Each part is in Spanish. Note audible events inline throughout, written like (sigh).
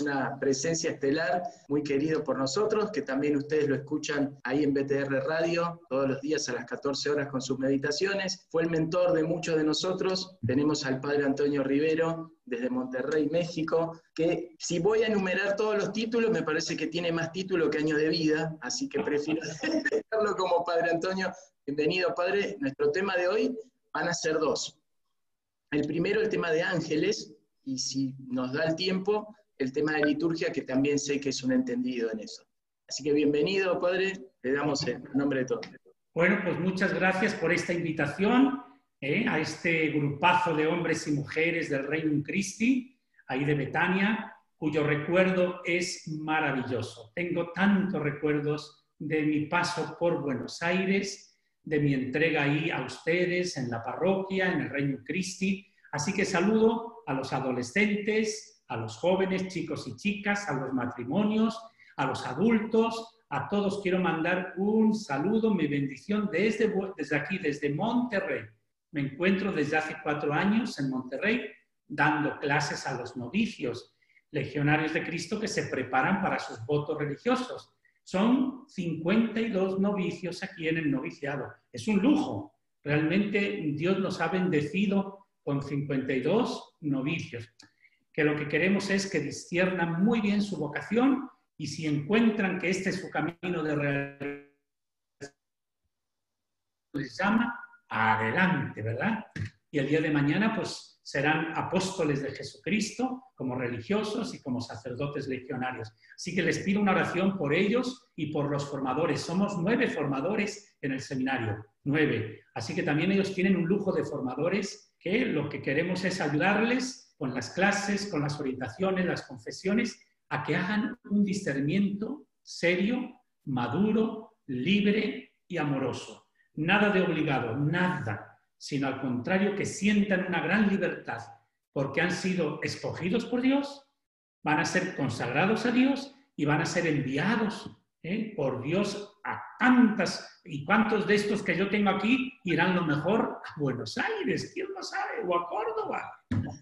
Una presencia estelar muy querido por nosotros, que también ustedes lo escuchan ahí en BTR Radio todos los días a las 14 horas con sus meditaciones. Fue el mentor de muchos de nosotros. Tenemos al padre Antonio Rivero desde Monterrey, México, que si voy a enumerar todos los títulos, me parece que tiene más título que años de vida, así que prefiero (laughs) dejarlo como padre Antonio. Bienvenido, padre. Nuestro tema de hoy van a ser dos. El primero, el tema de ángeles, y si nos da el tiempo, el tema de liturgia, que también sé que es un entendido en eso. Así que bienvenido, Padre, le damos el nombre de todos. Bueno, pues muchas gracias por esta invitación eh, a este grupazo de hombres y mujeres del Reino Christi, ahí de Betania, cuyo recuerdo es maravilloso. Tengo tantos recuerdos de mi paso por Buenos Aires, de mi entrega ahí a ustedes en la parroquia, en el Reino Christi. Así que saludo a los adolescentes, a los jóvenes, chicos y chicas, a los matrimonios, a los adultos, a todos quiero mandar un saludo, mi bendición desde, desde aquí, desde Monterrey. Me encuentro desde hace cuatro años en Monterrey dando clases a los novicios, legionarios de Cristo que se preparan para sus votos religiosos. Son 52 novicios aquí en el noviciado. Es un lujo. Realmente Dios nos ha bendecido con 52 novicios. Que lo que queremos es que disciernan muy bien su vocación y si encuentran que este es su camino de realidad, les llama adelante, ¿verdad? Y el día de mañana, pues serán apóstoles de Jesucristo como religiosos y como sacerdotes legionarios. Así que les pido una oración por ellos y por los formadores. Somos nueve formadores en el seminario, nueve. Así que también ellos tienen un lujo de formadores que lo que queremos es ayudarles con las clases, con las orientaciones, las confesiones, a que hagan un discernimiento serio, maduro, libre y amoroso. Nada de obligado, nada sino al contrario que sientan una gran libertad porque han sido escogidos por Dios, van a ser consagrados a Dios y van a ser enviados ¿eh? por Dios a tantas y cuántos de estos que yo tengo aquí irán lo mejor a Buenos Aires, ¿quién lo sabe? O a Córdoba.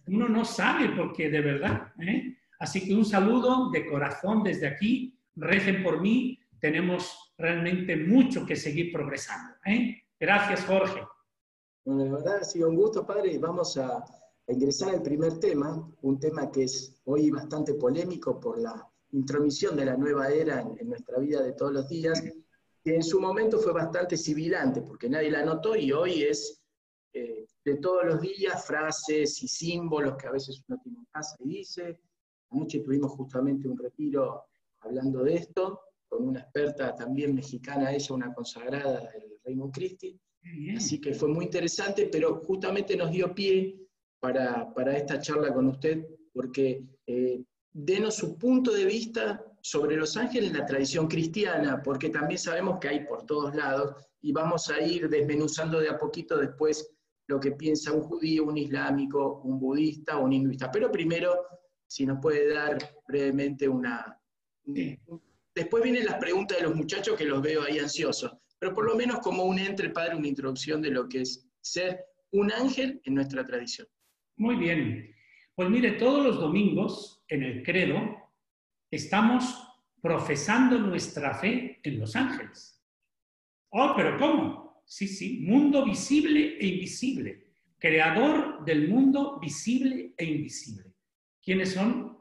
Uno no sabe porque de verdad. ¿eh? Así que un saludo de corazón desde aquí, recen por mí, tenemos realmente mucho que seguir progresando. ¿eh? Gracias, Jorge. Bueno, la verdad ha sido un gusto, padre, y vamos a, ingresar al primer tema, un tema que es hoy bastante polémico por la intromisión de la nueva era en, nuestra vida de todos los días, que en su momento fue bastante sibilante, porque nadie la notó y hoy es eh, de todos los días frases y símbolos que a veces uno tiene en casa y dice. Anoche tuvimos justamente un retiro hablando de esto, con una experta también mexicana, ella una consagrada del Reino Christi, Así que fue muy interesante, pero justamente nos dio pie para, esta charla con usted, porque eh, denos su punto de vista sobre los ángeles en la tradición cristiana, porque también sabemos que hay por todos lados, y vamos a ir desmenuzando de a poquito después lo que piensa un judío, un islámico, un budista o un hinduista. Pero primero, si nos puede dar brevemente una... Después vienen las preguntas de los muchachos que los veo ahí ansiosos pero por lo menos como un entre, padre, una introducción de lo que es ser un ángel en nuestra tradición. Muy bien. Pues mire, todos los domingos en el credo estamos profesando nuestra fe en los ángeles. Oh, pero ¿cómo? Sí, sí, mundo visible e invisible, creador del mundo visible e invisible. ¿Quiénes son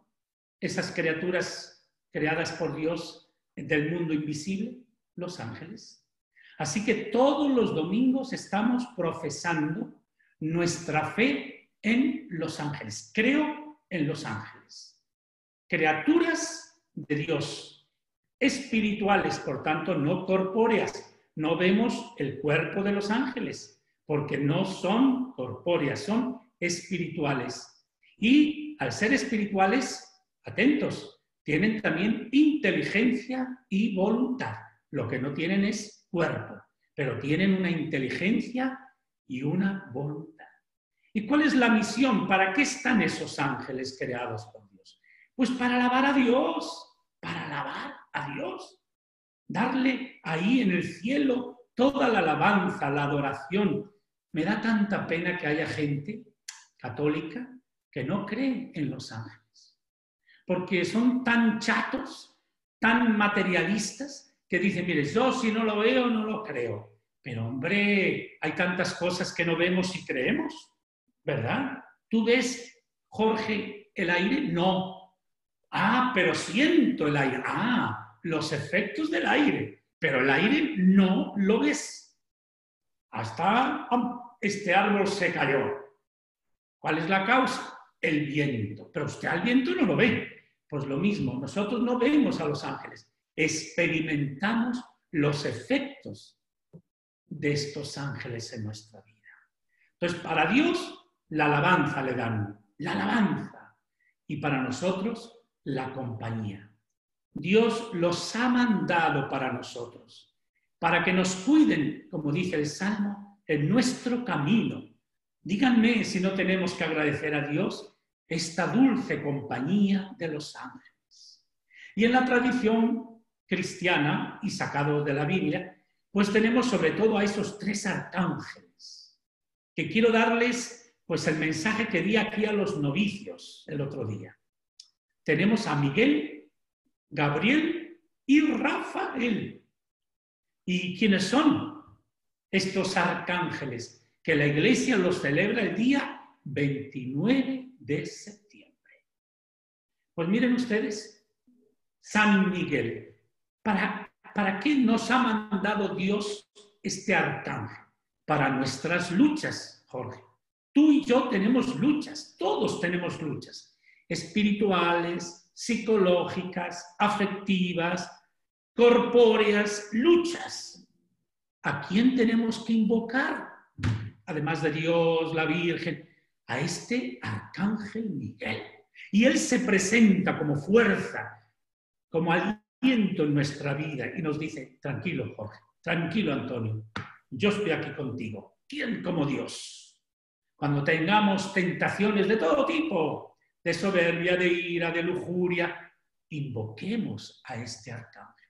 esas criaturas creadas por Dios del mundo invisible? Los ángeles. Así que todos los domingos estamos profesando nuestra fe en los ángeles. Creo en los ángeles. Criaturas de Dios, espirituales, por tanto, no corpóreas. No vemos el cuerpo de los ángeles, porque no son corpóreas, son espirituales. Y al ser espirituales, atentos, tienen también inteligencia y voluntad. Lo que no tienen es cuerpo, pero tienen una inteligencia y una voluntad. ¿Y cuál es la misión? ¿Para qué están esos ángeles creados por Dios? Pues para alabar a Dios, para alabar a Dios. Darle ahí en el cielo toda la alabanza, la adoración. Me da tanta pena que haya gente católica que no cree en los ángeles, porque son tan chatos, tan materialistas, que dicen, mire, yo si no lo veo, no lo creo. Pero hombre, hay tantas cosas que no vemos y creemos. ¿verdad? ¿Tú ves, Jorge, el aire? No. Ah, pero siento el aire. Ah, los efectos del aire. Pero el aire no lo ves. Hasta este árbol se cayó. ¿Cuál es la causa? El viento. Pero usted al viento no lo ve. Pues lo mismo, nosotros no vemos a los ángeles, experimentamos los efectos de estos ángeles en nuestra vida. Entonces, para Dios la alabanza le dan, la alabanza. Y para nosotros, la compañía. Dios los ha mandado para nosotros, para que nos cuiden, como dice el Salmo, en nuestro camino. Díganme si no tenemos que agradecer a Dios esta dulce compañía de los ángeles. Y en la tradición cristiana y sacado de la Biblia, pues tenemos sobre todo a esos tres arcángeles, que quiero darles pues el mensaje que di aquí a los novicios el otro día. Tenemos a Miguel, Gabriel y Rafael. ¿Y quiénes son estos arcángeles? Que la iglesia los celebra el día 29 de septiembre. Pues miren ustedes, San Miguel, ¿para, para qué nos ha mandado Dios este arcángel? Para nuestras luchas, Jorge. Tú y yo tenemos luchas, todos tenemos luchas, espirituales, psicológicas, afectivas, corpóreas, luchas. ¿A quién tenemos que invocar? Además de Dios, la Virgen, a este arcángel Miguel. Y él se presenta como fuerza, como aliento en nuestra vida y nos dice, tranquilo Jorge, tranquilo Antonio, yo estoy aquí contigo. ¿Quién como Dios? Cuando tengamos tentaciones de todo tipo, de soberbia, de ira, de lujuria, invoquemos a este arcángel.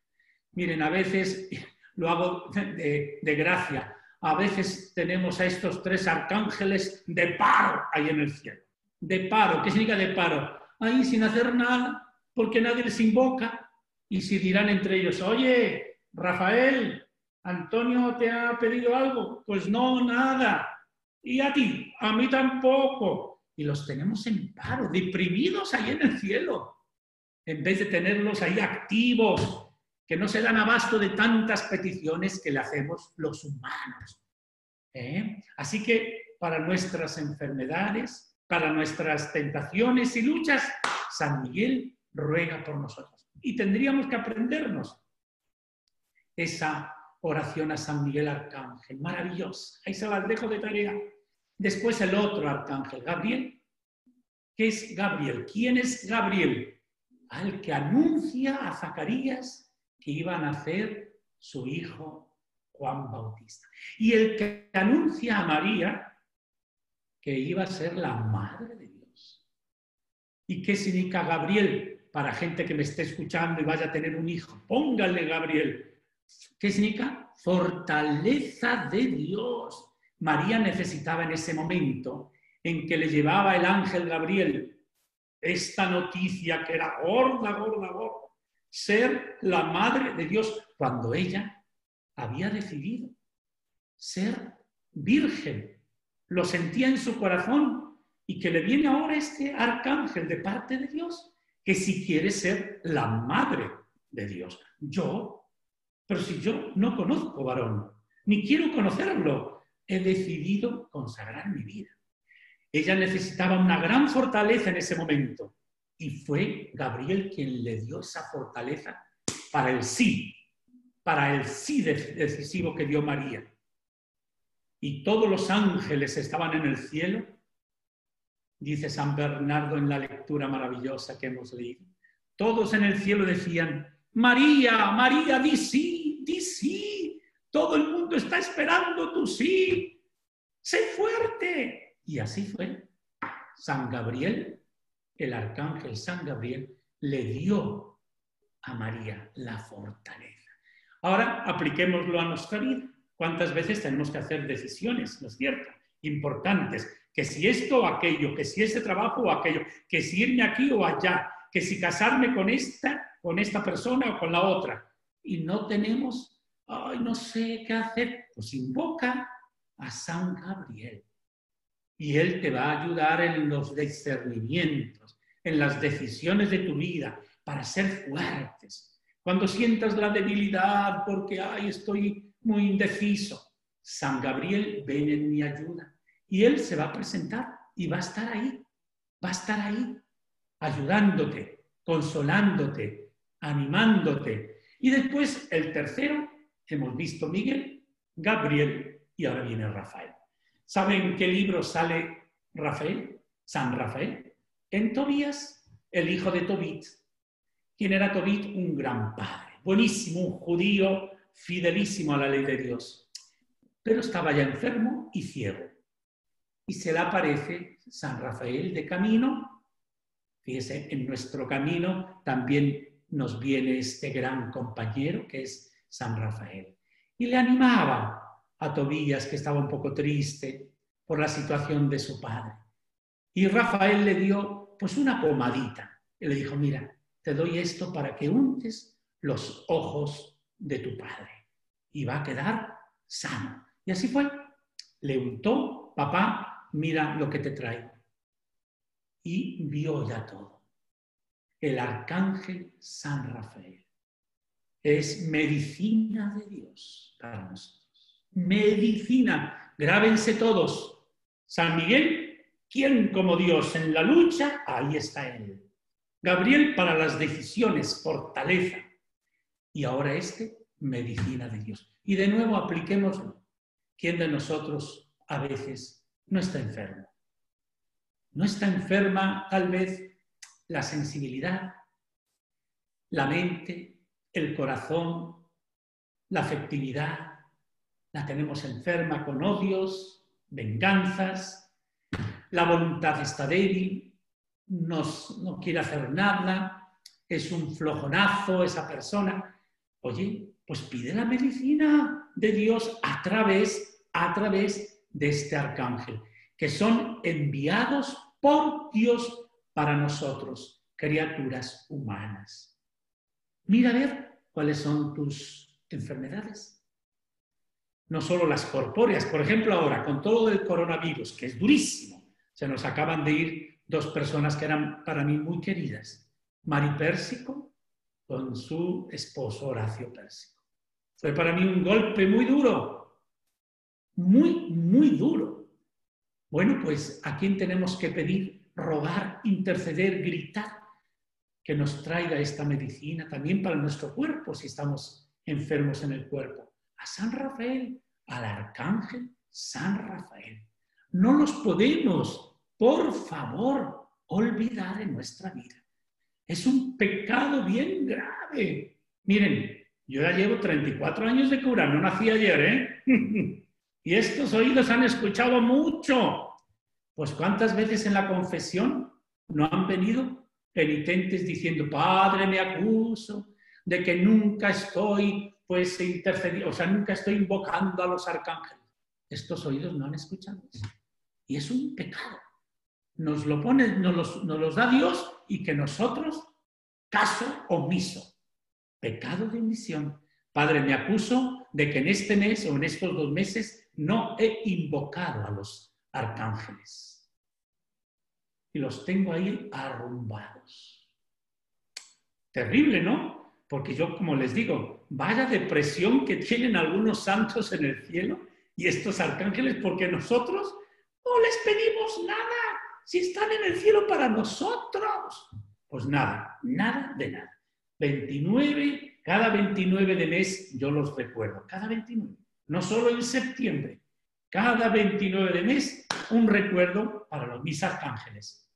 Miren, a veces (laughs) lo hago de, gracia, a veces tenemos a estos tres arcángeles de paro ahí en el cielo. De paro, ¿qué significa de paro? Ahí sin hacer nada, porque nadie les invoca. Y si dirán entre ellos, oye, Rafael, Antonio te ha pedido algo, pues no, nada. Y a ti, a mí tampoco. Y los tenemos en paro, deprimidos ahí en el cielo, en vez de tenerlos ahí activos, que no se dan abasto de tantas peticiones que le hacemos los humanos. ¿eh? Así que para nuestras enfermedades, para nuestras tentaciones y luchas, San Miguel ruega por nosotros. Y tendríamos que aprendernos esa oración a San Miguel Arcángel, maravillosa. Ahí se las dejo de tarea. Después el otro arcángel, Gabriel. ¿Qué es Gabriel? ¿Quién es Gabriel? Al que anuncia a Zacarías que iba a nacer su hijo Juan Bautista. Y el que anuncia a María que iba a ser la madre de Dios. ¿Y qué significa Gabriel? Para gente que me esté escuchando y vaya a tener un hijo, póngale Gabriel. ¿Qué significa? Fortaleza de Dios. María necesitaba en ese momento en que le llevaba el ángel Gabriel esta noticia que era gorda, gorda, gorda, ser la madre de Dios cuando ella había decidido ser virgen. Lo sentía en su corazón y que le viene ahora este arcángel de parte de Dios, que si quiere ser la madre de Dios. Yo, pero si yo no conozco varón, ni quiero conocerlo, he decidido consagrar mi vida. Ella necesitaba una gran fortaleza en ese momento y fue Gabriel quien le dio esa fortaleza para el sí, para el sí decisivo que dio María. Y todos los ángeles estaban en el cielo, dice San Bernardo en la lectura maravillosa que hemos leído. Todos en el cielo decían, María, María, di sí, ti sí. Todo el mundo está esperando tu sí. Sé fuerte. Y así fue. San Gabriel, el arcángel San Gabriel, le dio a María la fortaleza. Ahora apliquémoslo a nuestra vida. ¿Cuántas veces tenemos que hacer decisiones, no es cierto? Importantes. Que si esto o aquello, que si ese trabajo o aquello, que si irme aquí o allá, que si casarme con esta, con esta persona o con la otra. Y no tenemos, ay, no sé qué hacer. Pues invoca a San Gabriel. Y él te va a ayudar en los discernimientos, en las decisiones de tu vida, para ser fuertes. Cuando sientas la debilidad porque, ay, estoy muy indeciso, San Gabriel, ven en mi ayuda. Y Él se va a presentar y va a estar ahí, va a estar ahí, ayudándote, consolándote, animándote. Y después el tercero, hemos visto Miguel, Gabriel y ahora viene Rafael. ¿Saben qué libro sale Rafael? San Rafael. En Tobías, el hijo de Tobit. ¿Quién era Tobit? Un gran padre, buenísimo, un judío fidelísimo a la ley de Dios. Pero estaba ya enfermo y ciego y se le aparece San Rafael de camino. Fíjese, en nuestro camino también nos viene este gran compañero que es San Rafael. Y le animaba a Tobías, que estaba un poco triste por la situación de su padre. Y Rafael le dio pues una pomadita. Y le dijo, mira, te doy esto para que untes los ojos de tu padre. Y va a quedar sano. Y así fue. Le untó, papá, mira lo que te traigo. Y vio ya todo. El arcángel San Rafael es medicina de Dios para nosotros. Medicina. Grábense todos. San Miguel, ¿quién como Dios en la lucha? Ahí está él. Gabriel para las decisiones, fortaleza. Y ahora este, medicina de Dios. Y de nuevo apliquémoslo. ¿Quién de nosotros a veces no está enfermo. No está enferma tal vez la sensibilidad, la mente, el corazón, la afectividad. La tenemos enferma con odios, venganzas, la voluntad está débil, no quiere hacer nada, es un flojonazo esa persona. Oye, pues pide la medicina de Dios a través, a través de este arcángel, que son enviados por Dios para nosotros, criaturas humanas. Mira a ver cuáles son tus enfermedades. No solo las corpóreas, por ejemplo, ahora con todo el coronavirus, que es durísimo, se nos acaban de ir dos personas que eran para mí muy queridas, Mari Pérsico con su esposo Horacio Pérsico. Fue para mí un golpe muy duro, muy, muy duro. Bueno, pues a quién tenemos que pedir, rogar, interceder, gritar que nos traiga esta medicina también para nuestro cuerpo si estamos enfermos en el cuerpo. A San Rafael, al arcángel San Rafael. No los podemos, por favor, olvidar en nuestra vida. Es un pecado bien grave. Miren, yo ya llevo 34 años de cura, no nací ayer, ¿eh? (laughs) Y estos oídos han escuchado mucho. Pues cuántas veces en la confesión no han venido penitentes diciendo, Padre, me acuso de que nunca estoy pues intercediendo, o sea, nunca estoy invocando a los arcángeles. Estos oídos no han escuchado eso. Y es un pecado. Nos lo pone, nos los, nos los da Dios y que nosotros, caso omiso, pecado de omisión. Padre, me acuso de que en este mes o en estos dos meses no he invocado a los arcángeles. Y los tengo ahí arrumbados. Terrible, ¿no? Porque yo, como les digo, vaya depresión que tienen algunos santos en el cielo y estos arcángeles, porque nosotros no les pedimos nada. Si están en el cielo para nosotros. Pues nada, nada de nada. 29, cada 29 de mes yo los recuerdo, cada 29 no solo en septiembre, cada 29 de mes, un recuerdo para los mis arcángeles,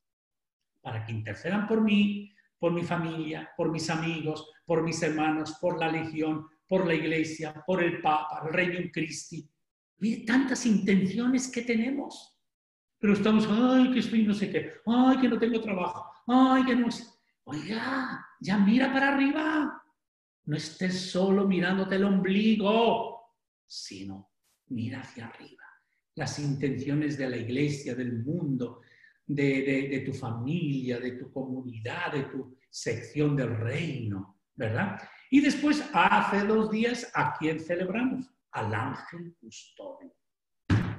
para que intercedan por mí, por mi familia, por mis amigos, por mis hermanos, por la legión, por la Iglesia, por el Papa, el Reino Christi. Mire, tantas intenciones que tenemos. Pero estamos, ay, que estoy no sé qué, ay, que no tengo trabajo, ay, que no sé. Oiga, ya mira para arriba. No estés solo mirándote el ombligo, sino mira hacia arriba. Las intenciones de la iglesia, del mundo, de, de tu familia, de tu comunidad, de tu sección del reino, ¿verdad? Y después, hace dos días, ¿a quién celebramos? Al ángel custodio.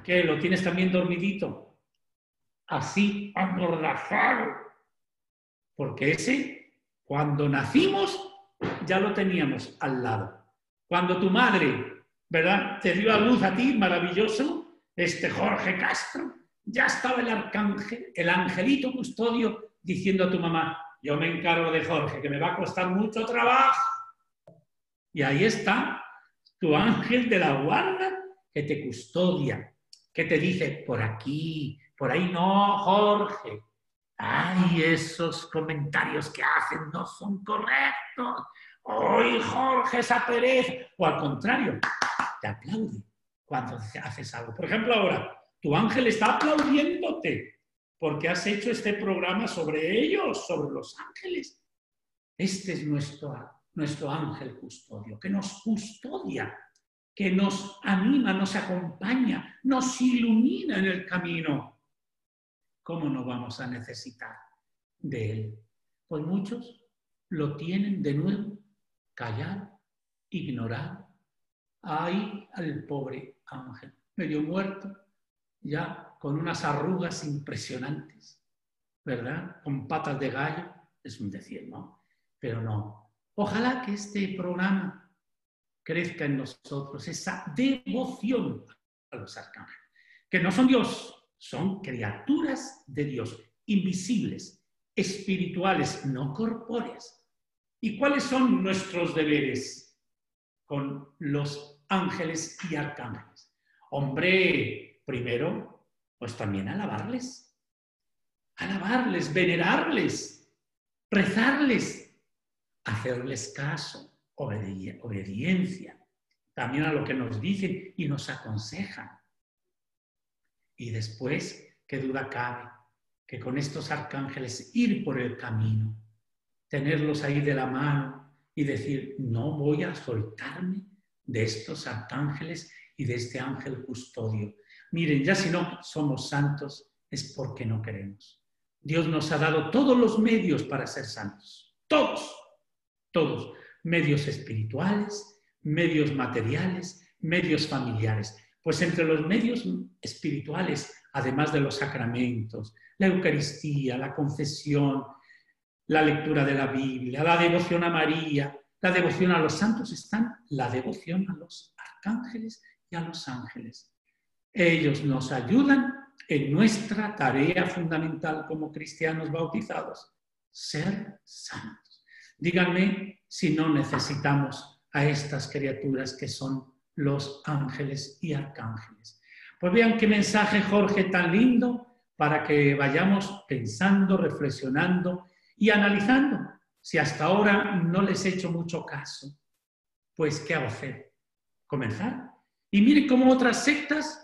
¿Qué? ¿Lo tienes también dormidito? Así, amordazado. Porque ese, cuando nacimos, ya lo teníamos al lado. Cuando tu madre, ¿verdad? Te dio a luz a ti, maravilloso, este Jorge Castro, ya estaba el arcángel, el angelito custodio, diciendo a tu mamá, yo me encargo de Jorge, que me va a costar mucho trabajo y ahí está tu ángel de la guarda que te custodia, que te dice, por aquí, por ahí no, Jorge. Ay, esos comentarios que hacen no son correctos. Hoy Jorge esa pereza. O al contrario, te aplaude cuando haces algo. Por ejemplo, ahora, tu ángel está aplaudiéndote porque has hecho este programa sobre ellos, sobre los ángeles. Este es nuestro nuestro ángel custodio, que nos custodia, que nos anima, nos acompaña, nos ilumina en el camino. ¿Cómo no vamos a necesitar de él? Pues muchos lo tienen de nuevo, callar, ignorar. Ahí al pobre ángel, medio muerto, ya con unas arrugas impresionantes, ¿verdad? Con patas de gallo, es un decir, ¿no? Pero no, Ojalá que este programa crezca en nosotros esa devoción a los arcángeles, que no son Dios, son criaturas de Dios, invisibles, espirituales, no corpóreas. ¿Y cuáles son nuestros deberes con los ángeles y arcángeles? Hombre, primero, pues también alabarles, alabarles, venerarles, rezarles, hacerles caso, obediencia, también a lo que nos dicen y nos aconsejan. Y después, qué duda cabe, que con estos arcángeles ir por el camino, tenerlos ahí de la mano y decir, no voy a soltarme de estos arcángeles y de este ángel custodio. Miren, ya si no somos santos es porque no queremos. Dios nos ha dado todos los medios para ser santos, todos todos, medios espirituales, medios materiales, medios familiares. Pues entre los medios espirituales, además de los sacramentos, la Eucaristía, la confesión, la lectura de la Biblia, la devoción a María, la devoción a los santos, están la devoción a los arcángeles y a los ángeles. Ellos nos ayudan en nuestra tarea fundamental como cristianos bautizados, ser santos. Díganme si no necesitamos a estas criaturas que son los ángeles y arcángeles. Pues vean qué mensaje Jorge tan lindo para que vayamos pensando, reflexionando y analizando. Si hasta ahora no les he hecho mucho caso, pues ¿qué hago hacer? Comenzar. Y miren cómo otras sectas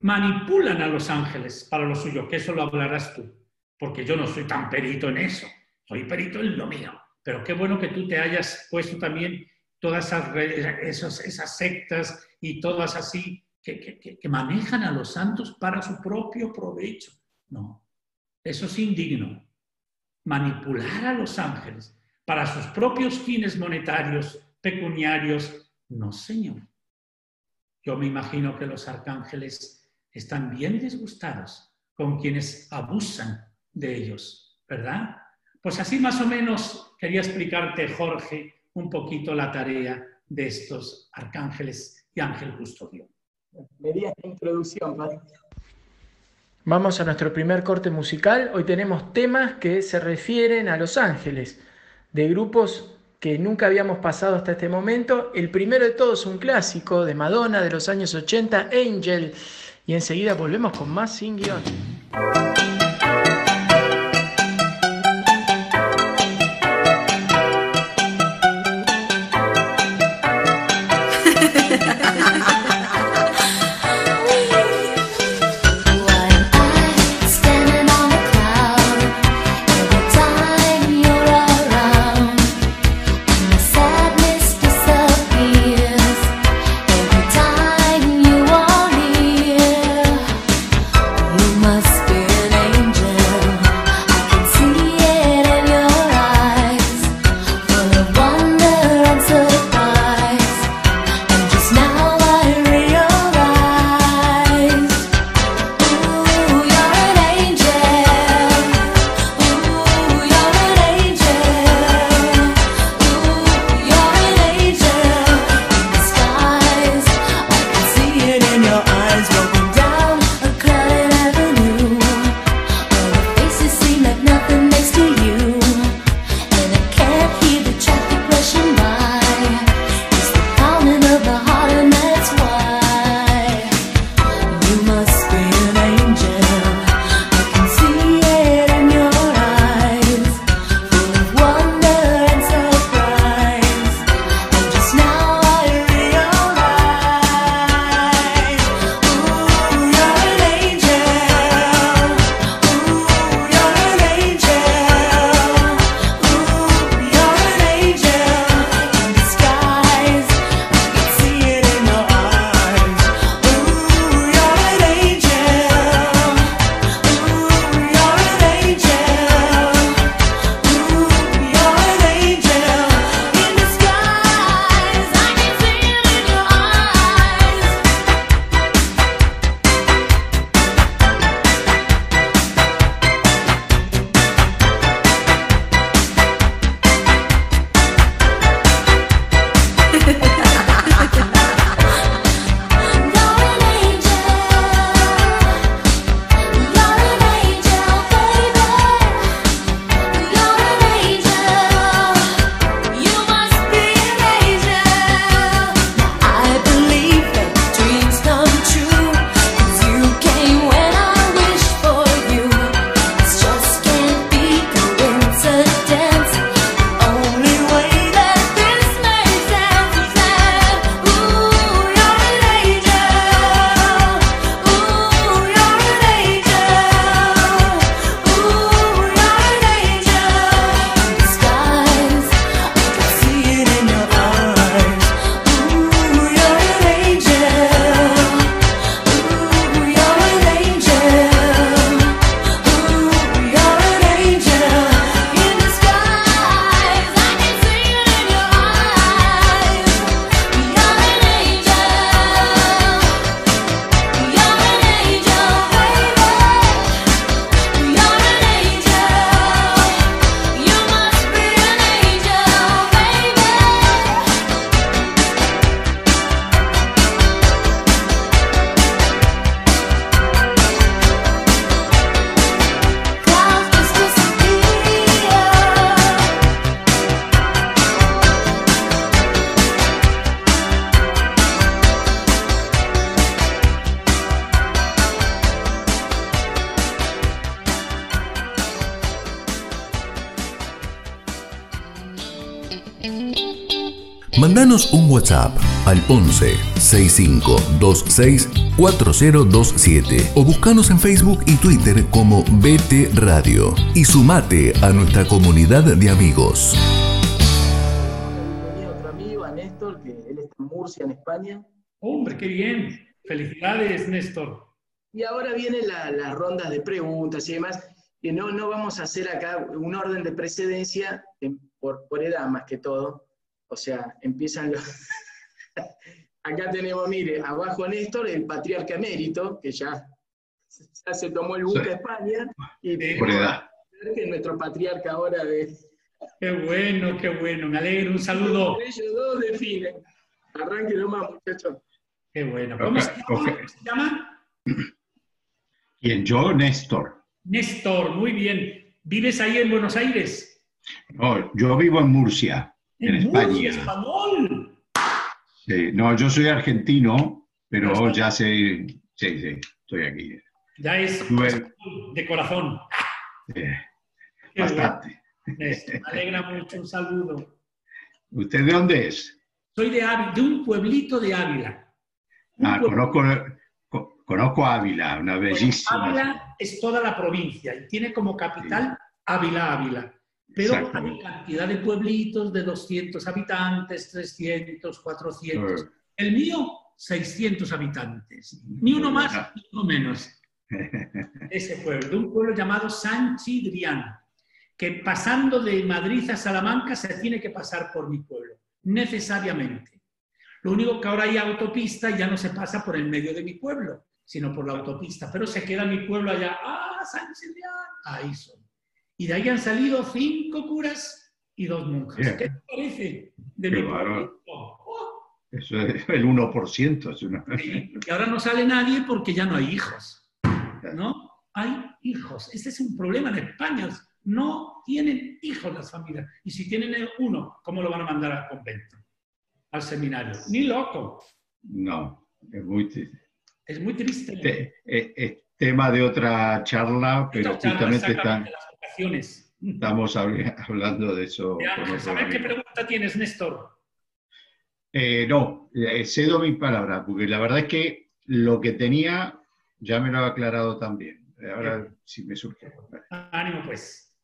manipulan a los ángeles para lo suyo, que eso lo hablarás tú, porque yo no soy tan perito en eso, soy perito en lo mío. Pero qué bueno que tú te hayas puesto también todas esas, sectas y todas así que, manejan a los santos para su propio provecho. No, eso es indigno. Manipular a los ángeles para sus propios fines monetarios, pecuniarios, no, Señor. Yo me imagino que los arcángeles están bien disgustados con quienes abusan de ellos, ¿verdad? Pues así más o menos quería explicarte, Jorge, un poquito la tarea de estos arcángeles y ángel custodio. Esta introducción, Vamos a nuestro primer corte musical. Hoy tenemos temas que se refieren a los ángeles, de grupos que nunca habíamos pasado hasta este momento. El primero de todos, un clásico de Madonna de los años 80, Angel. Y enseguida volvemos con más sin guion. 6526 4027 o buscanos en Facebook y Twitter como BT Radio y sumate a nuestra comunidad de amigos. Tenía otro amigo, a Néstor, que él está en Murcia, en España. Hombre, qué bien. Felicidades, Néstor. Y ahora vienen la- las rondas de preguntas y demás, que no, no vamos a hacer acá un orden de precedencia en- por, por edad más que todo. O sea, empiezan los... acá tenemos, mire, abajo Néstor, el patriarca emérito, que ya, ya se tomó el buque Sí. a España, y Sí. Por edad. que es nuestro patriarca ahora de... Qué bueno, qué bueno. Me alegro. Un saludo. Ellos dos definen. Arranquen nomás, muchachos. Qué bueno. ¿Cómo se llama? ¿Cómo se llama? ¿Quién? Yo, Néstor. Néstor, muy bien. ¿Vives ahí en Buenos Aires? No, yo vivo en Murcia, en, Murcia, España. español. Sí, no, yo soy argentino, pero ya sé, sí, sí, estoy aquí. Ya es Estuve, de corazón. bueno, bastante. Me alegra mucho. Un saludo. ¿Usted de dónde es? Soy de, Ávila, de un pueblito de Ávila. Un Ah, conozco, co- conozco Ávila, una bellísima. Ávila es toda la provincia y tiene como capital Ávila, Ávila. Pero hay cantidad de pueblitos de 200 habitantes, 300, 400. Eh, El mío, 600 habitantes. Ni uno más, ni uno menos. (laughs) Ese pueblo, de un pueblo llamado San Chidrián, que pasando de Madrid a Salamanca se tiene que pasar por mi pueblo, necesariamente. Lo único que ahora hay autopista y ya no se pasa por el medio de mi pueblo, sino por la autopista, pero se queda mi pueblo allá, ¡ah, San Chidrián! Ahí son. Y de ahí han salido cinco curas y dos monjas. Bien. ¿Qué te parece? De mi? ¡Oh! Eso es el 1%. Es una... Y ahora no sale nadie porque ya no hay hijos. ¿No? Hay hijos. Este es un problema en España. No tienen hijos las familias. Y si tienen uno, ¿cómo lo van a mandar al convento? Al seminario. Ni loco. No, es muy triste. Es muy triste. Te- es, es tema de otra charla, pero Esta charla, justamente están- estamos habl- hablando de eso. Ver qué pregunta tienes, Néstor. Eh, no, eh, cedo mi palabra, porque la verdad es que lo que tenía ya me lo ha aclarado también. Eh, Ahora sí me surge. Ánimo, pues.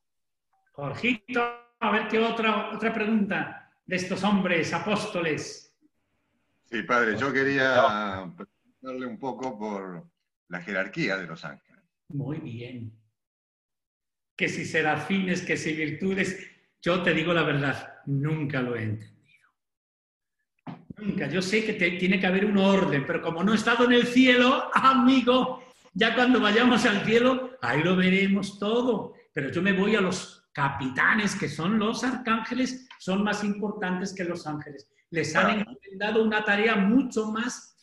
Jorgito, a ver qué otra, otra pregunta de estos hombres apóstoles. Sí, padre, yo quería preguntarle un poco por la jerarquía de los ángeles. Muy bien. Que si serafines, que si virtudes, yo te digo la verdad, nunca lo he entendido. Nunca. Yo sé que te- tiene que haber un orden, pero como no he estado en el cielo, amigo, ya cuando vayamos al cielo, ahí lo veremos todo. Pero yo me voy a los capitanes, que son los arcángeles, son más importantes que los ángeles. Les han encomendado una tarea mucho más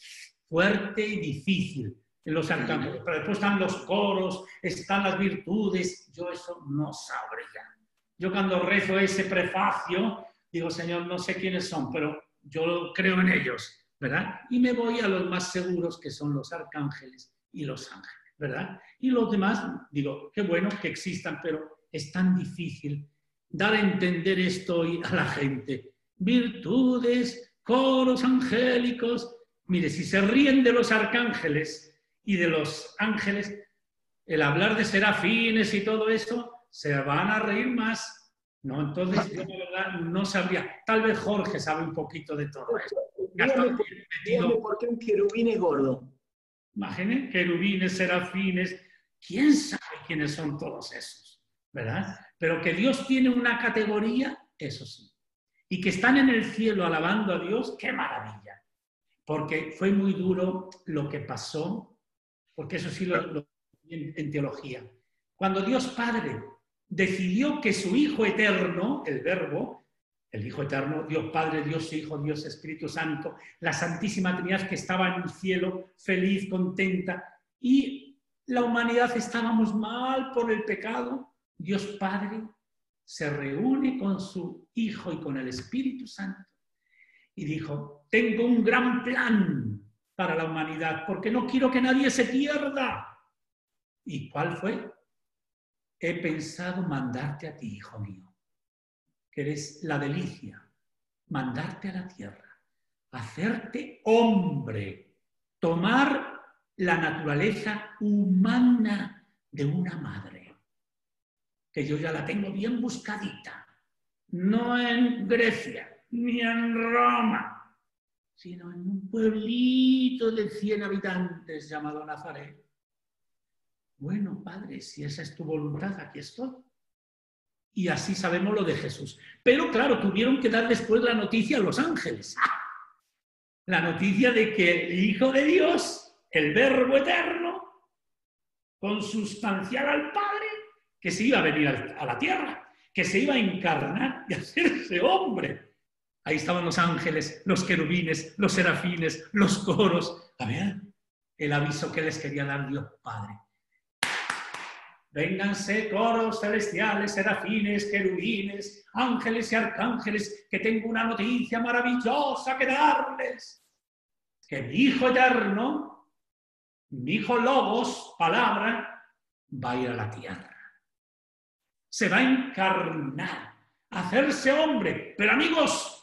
fuerte y difícil los arcángeles. Pero después están los coros, están las virtudes. Yo eso no sabría. Yo cuando rezo ese prefacio, digo, Señor, no sé quiénes son, pero yo creo en ellos, ¿verdad? Y me voy a los más seguros, que son los arcángeles y los ángeles, ¿verdad? Y los demás, digo, qué bueno que existan, pero es tan difícil dar a entender esto hoy a la gente. Virtudes, coros angélicos. Mire, si se ríen de los arcángeles y de los ángeles, el hablar de serafines y todo eso, se van a reír más. ¿no? Entonces, yo la verdad no sabría. Tal vez Jorge sabe un poquito de todo esto. Dígame, dígame por qué un querubín es gordo. Imaginen, querubines, serafines, quién sabe quiénes son todos esos, ¿verdad? Pero que Dios tiene una categoría, eso sí. Y que están en el cielo alabando a Dios, qué maravilla. Porque fue muy duro lo que pasó, porque eso sí lo, lo en, en teología. Cuando Dios Padre decidió que su Hijo eterno, el Verbo, el Hijo eterno, Dios Padre, Dios Hijo, Dios Espíritu Santo, la Santísima Trinidad que estaba en el cielo, feliz, contenta, y la humanidad estábamos mal por el pecado, Dios Padre se reúne con su Hijo y con el Espíritu Santo y dijo, tengo un gran plan para la humanidad, porque no quiero que nadie se pierda. ¿Y cuál fue? He pensado mandarte a ti, hijo mío, que eres la delicia mandarte a la tierra, hacerte hombre, tomar la naturaleza humana de una madre, que yo ya la tengo bien buscadita, no en Grecia ni en Roma, sino en un pueblito de 100 habitantes llamado Nazaret. Bueno, Padre, si esa es tu voluntad, aquí estoy. Y así sabemos lo de Jesús. Pero claro, tuvieron que dar después la noticia a los ángeles. La noticia de que el Hijo de Dios, el Verbo Eterno, consustancial al Padre, que se iba a venir a la tierra, que se iba a encarnar y hacerse hombre. Ahí estaban los ángeles, los querubines, los serafines, los coros. A ver, el aviso que les quería dar Dios Padre. Vénganse coros celestiales, serafines, querubines, ángeles y arcángeles, que tengo una noticia maravillosa que darles. Que mi Hijo eterno, mi Hijo Logos, palabra, va a ir a la tierra. Se va a encarnar, a hacerse hombre. Pero amigos,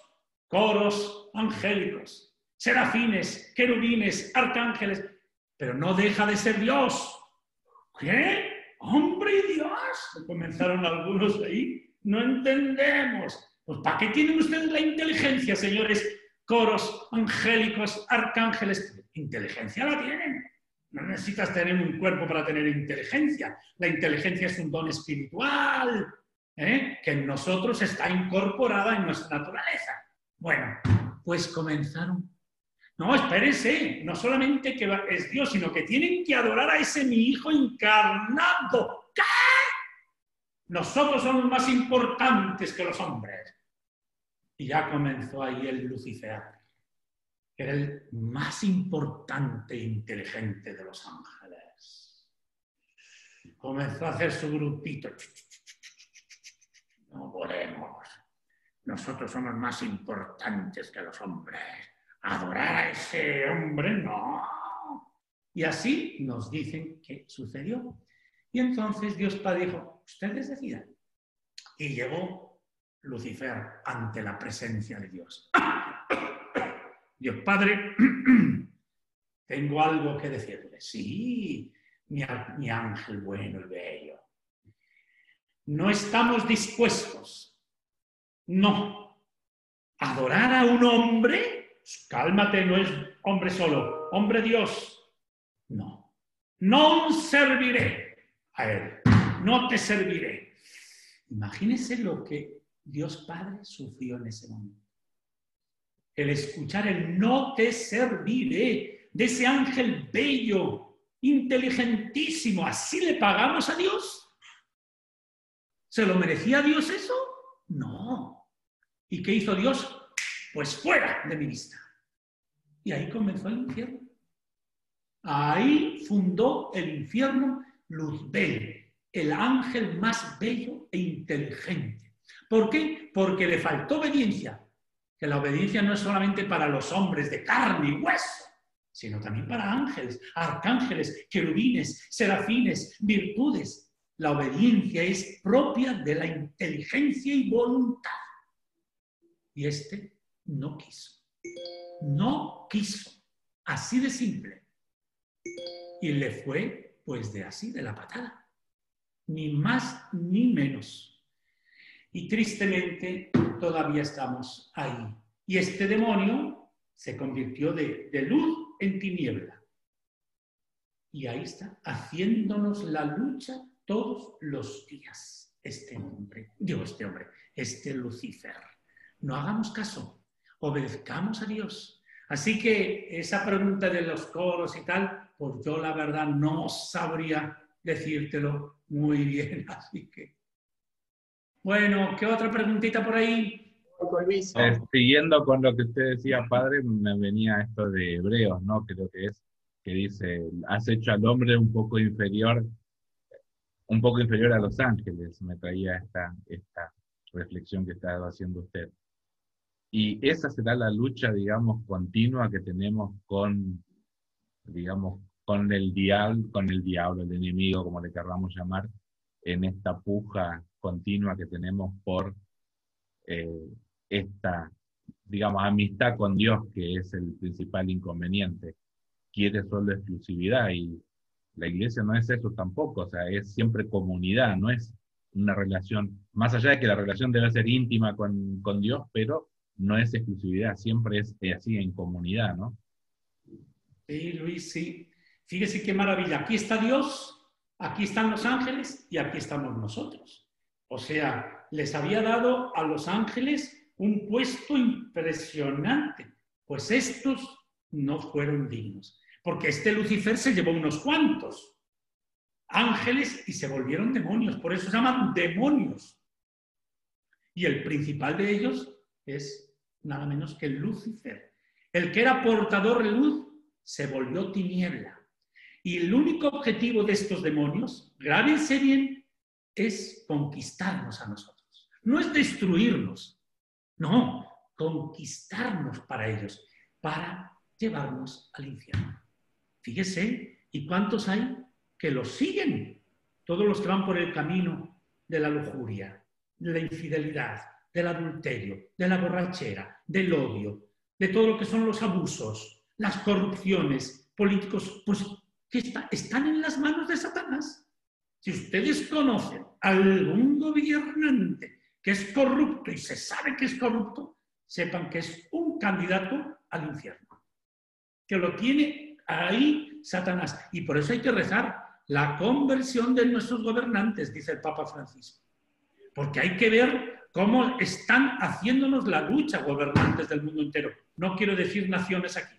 coros angélicos, serafines, querubines, arcángeles, pero no deja de ser Dios. ¿Qué? hombre y Dios. Comenzaron algunos ahí. No entendemos. Pues ¿para qué tienen ustedes la inteligencia, señores coros angélicos, arcángeles? Inteligencia la tienen. No necesitas tener un cuerpo para tener inteligencia. La inteligencia es un don espiritual ¿eh? que en nosotros está incorporada en nuestra naturaleza. Bueno, pues comenzaron no, espérense, no solamente que es Dios, sino que tienen que adorar a ese mi hijo encarnado. ¿Qué? Nosotros somos más importantes que los hombres. Y ya comenzó ahí el Lucifer, que era el más importante e inteligente de los ángeles. Comenzó a hacer su grupito. No podemos. Nosotros somos más importantes que los hombres adorar a ese hombre, no. Y así nos dicen que sucedió. Y entonces Dios Padre dijo, ustedes decidan. Y llegó Lucifer ante la presencia de Dios. (coughs) Dios Padre, (coughs) tengo algo que decirle. Sí, mi, mi ángel bueno y bello. No estamos dispuestos, no, adorar a un hombre cálmate, no es hombre solo, hombre Dios. No, no serviré a él, no te serviré. Imagínese lo que Dios Padre sufrió en ese momento. El escuchar el no te serviré de ese ángel bello, inteligentísimo, ¿así le pagamos a Dios? ¿Se lo merecía Dios eso? No. ¿Y qué hizo Dios? pues fuera de mi vista. Y ahí comenzó el infierno. Ahí fundó el infierno Luzbel, el ángel más bello e inteligente. ¿Por qué? Porque le faltó obediencia. Que la obediencia no es solamente para los hombres de carne y hueso, sino también para ángeles, arcángeles, querubines, serafines, virtudes. La obediencia es propia de la inteligencia y voluntad. Y este no quiso. No quiso. Así de simple. Y le fue pues de así, de la patada. Ni más ni menos. Y tristemente todavía estamos ahí. Y este demonio se convirtió de, luz en tiniebla. Y ahí está, haciéndonos la lucha todos los días. Este hombre, digo este hombre, este Lucifer. No hagamos caso obedezcamos a Dios. Así que esa pregunta de los coros y tal, pues yo la verdad no sabría decírtelo muy bien. (laughs) Así que, bueno, ¿qué otra preguntita por ahí? Eh, siguiendo con lo que usted decía, padre, me venía esto de Hebreos, ¿no? Creo que es, que dice, has hecho al hombre un poco inferior, un poco inferior a los ángeles, me traía esta, esta reflexión que estaba haciendo usted. Y esa será la lucha, digamos, continua que tenemos con, digamos, con el diablo, con el diablo, el enemigo, como le querramos llamar, en esta puja continua que tenemos por eh, esta digamos, amistad con Dios, que es el principal inconveniente. Quiere solo exclusividad y la iglesia no es eso tampoco, o sea, es siempre comunidad, no es una relación, más allá de que la relación debe ser íntima con, con Dios, pero no es exclusividad, siempre es así en comunidad, ¿no? Sí, Luis, sí. Fíjese qué maravilla. Aquí está Dios, aquí están los ángeles y aquí estamos nosotros. O sea, les había dado a los ángeles un puesto impresionante, pues estos no fueron dignos, porque este Lucifer se llevó unos cuantos ángeles y se volvieron demonios, por eso se llaman demonios. Y el principal de ellos es nada menos que Lucifer. El que era portador de luz se volvió tiniebla. Y el único objetivo de estos demonios, grábense bien, es conquistarnos a nosotros. No es destruirnos, no, conquistarnos para ellos, para llevarnos al infierno. Fíjese, ¿y cuántos hay que los siguen? Todos los que van por el camino de la lujuria, de la infidelidad, del adulterio, de la borrachera, del odio, de todo lo que son los abusos, las corrupciones políticos, pues que están en las manos de Satanás. Si ustedes conocen algún gobernante que es corrupto y se sabe que es corrupto, sepan que es un candidato al infierno, que lo tiene ahí Satanás. Y por eso hay que rezar la conversión de nuestros gobernantes, dice el Papa Francisco. Porque hay que ver cómo están haciéndonos la lucha gobernantes del mundo entero. No quiero decir naciones aquí.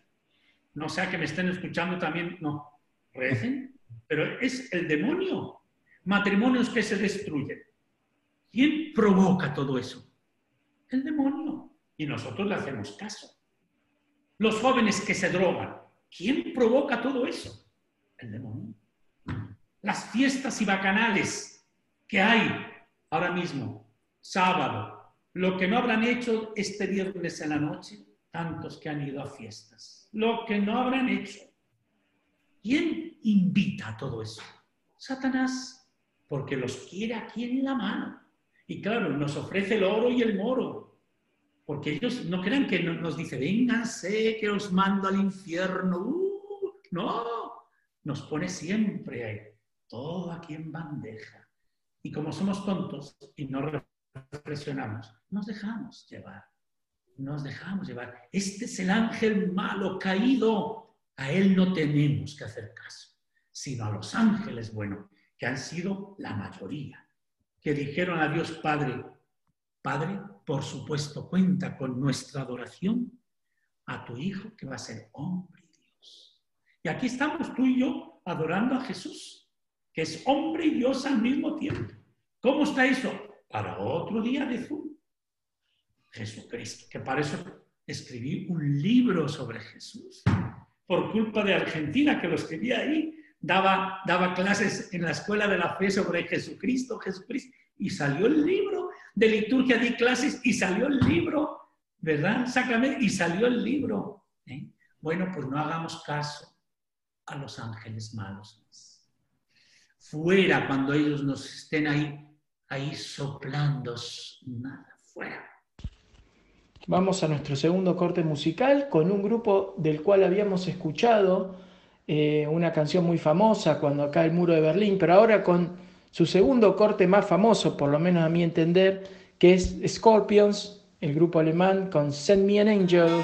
No sea que me estén escuchando también, no. Recen, pero es el demonio. Matrimonios que se destruyen. ¿Quién provoca todo eso? El demonio. Y nosotros le hacemos caso. Los jóvenes que se drogan. ¿Quién provoca todo eso? El demonio. Las fiestas y bacanales que hay ahora mismo sábado, lo que no habrán hecho este viernes en la noche, tantos que han ido a fiestas, lo que no habrán hecho. ¿Quién invita a todo eso? Satanás, porque los quiere aquí en la mano. Y claro, nos ofrece el oro y el moro, porque ellos no crean que nos dice, vénganse, que os mando al infierno. Uh, no, nos pone siempre todo aquí en bandeja. Y como somos tontos y no presionamos, nos dejamos llevar, nos dejamos llevar. Este es el ángel malo caído, a él no tenemos que hacer caso, sino a los ángeles buenos, que han sido la mayoría, que dijeron a Dios Padre, Padre, por supuesto, cuenta con nuestra adoración a tu Hijo que va a ser hombre y Dios. Y aquí estamos tú y yo adorando a Jesús, que es hombre y Dios al mismo tiempo. ¿Cómo está eso? Para otro día de Zoom. Jesucristo, que para eso escribí un libro sobre Jesús. Por culpa de Argentina, que lo escribí ahí, daba, daba clases en la escuela de la fe sobre Jesucristo, Jesucristo, y salió el libro de liturgia, di clases y salió el libro, ¿verdad? Sácame, y salió el libro. ¿eh? Bueno, pues no hagamos caso a los ángeles malos. Fuera cuando ellos nos estén ahí ahí soplando nada fuera. Vamos a nuestro segundo corte musical con un grupo del cual habíamos escuchado eh, una canción muy famosa cuando acá el muro de Berlín, pero ahora con su segundo corte más famoso, por lo menos a mi entender, que es Scorpions, el grupo alemán con Send Me an Angel.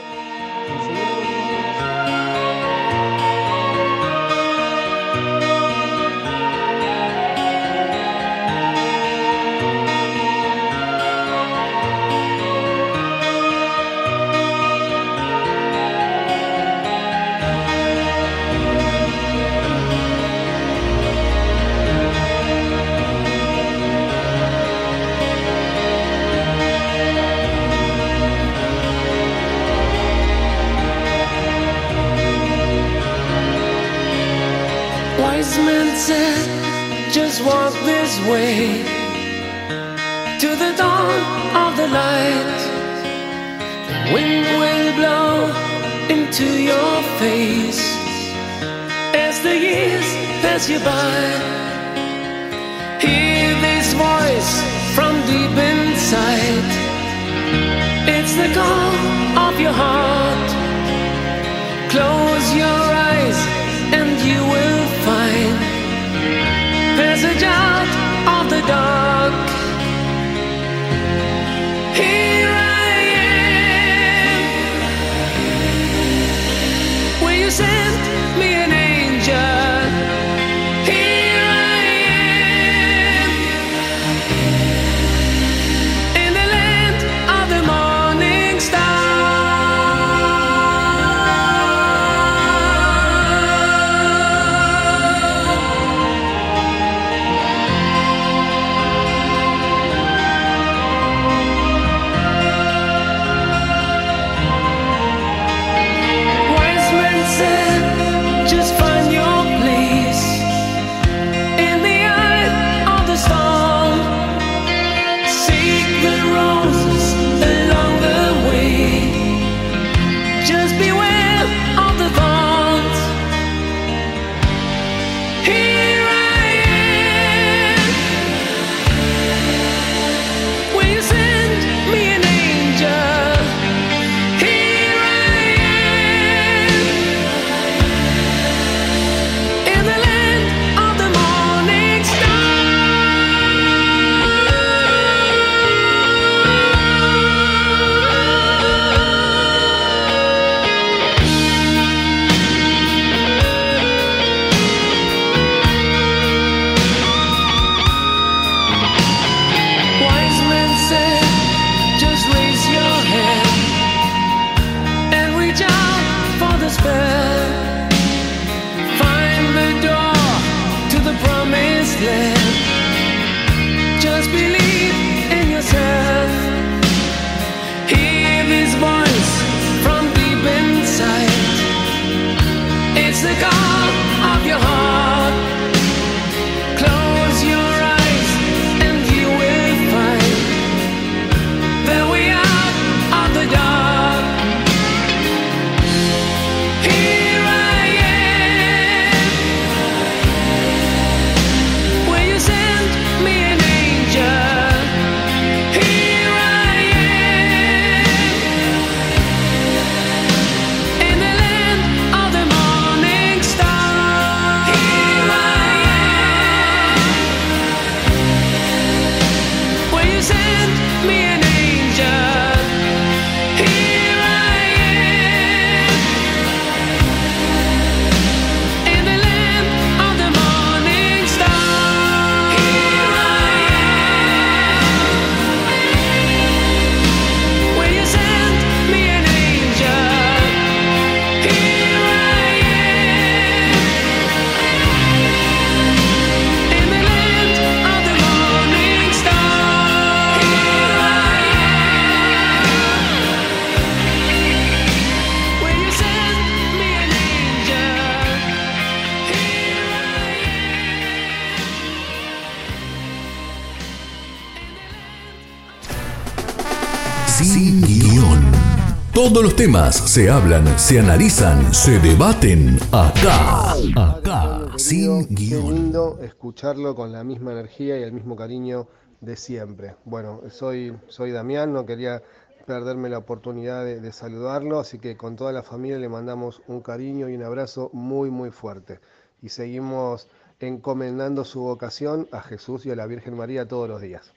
Todos los temas se hablan, se analizan, se debaten acá. Acá, sin Qué guion. lindo escucharlo con la misma energía y el mismo cariño de siempre. Bueno, soy, soy Damián, no quería perderme la oportunidad de, de saludarlo, así que con toda la familia le mandamos un cariño y un abrazo muy, muy fuerte. Y seguimos encomendando su vocación a Jesús y a la Virgen María todos los días.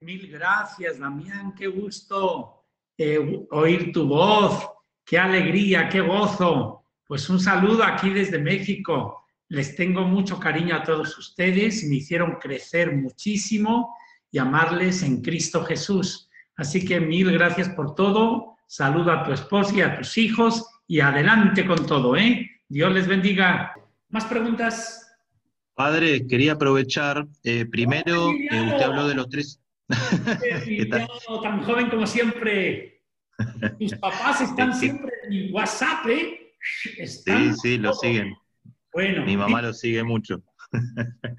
Mil gracias, Damián, qué gusto eh, oír tu voz, qué alegría, qué gozo. Pues un saludo aquí desde México. Les tengo mucho cariño a todos ustedes, me hicieron crecer muchísimo y amarles en Cristo Jesús. Así que mil gracias por todo. Saludo a tu esposa y a tus hijos y adelante con todo, ¿eh? Dios les bendiga. ¿Más preguntas? Padre, quería aprovechar, eh, primero, eh, usted habló de los tres... Emiliano, tan joven como siempre. Tus papás están siempre en mi WhatsApp, ¿eh? Están Sí, sí, lo siguen. Bueno, Mi mamá lo sigue mucho. (laughs)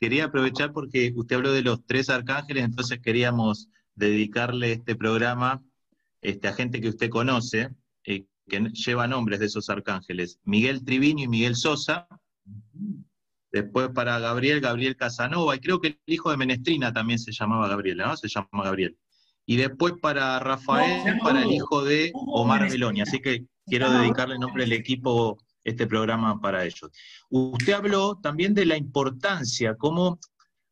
Quería aprovechar porque usted habló de los tres arcángeles, entonces queríamos dedicarle este programa este, a gente que usted conoce, eh, que lleva nombres de esos arcángeles. Miguel Triviño y Miguel Sosa. Después para Gabriel, Gabriel Casanova, y creo que el hijo de Menestrina también se llamaba Gabriel, ¿no? Se llama Gabriel. y después para Rafael, para el hijo de Omar Meloni. Así que quiero dedicarle en nombre del equipo este programa para ellos. Usted habló también de la importancia, cómo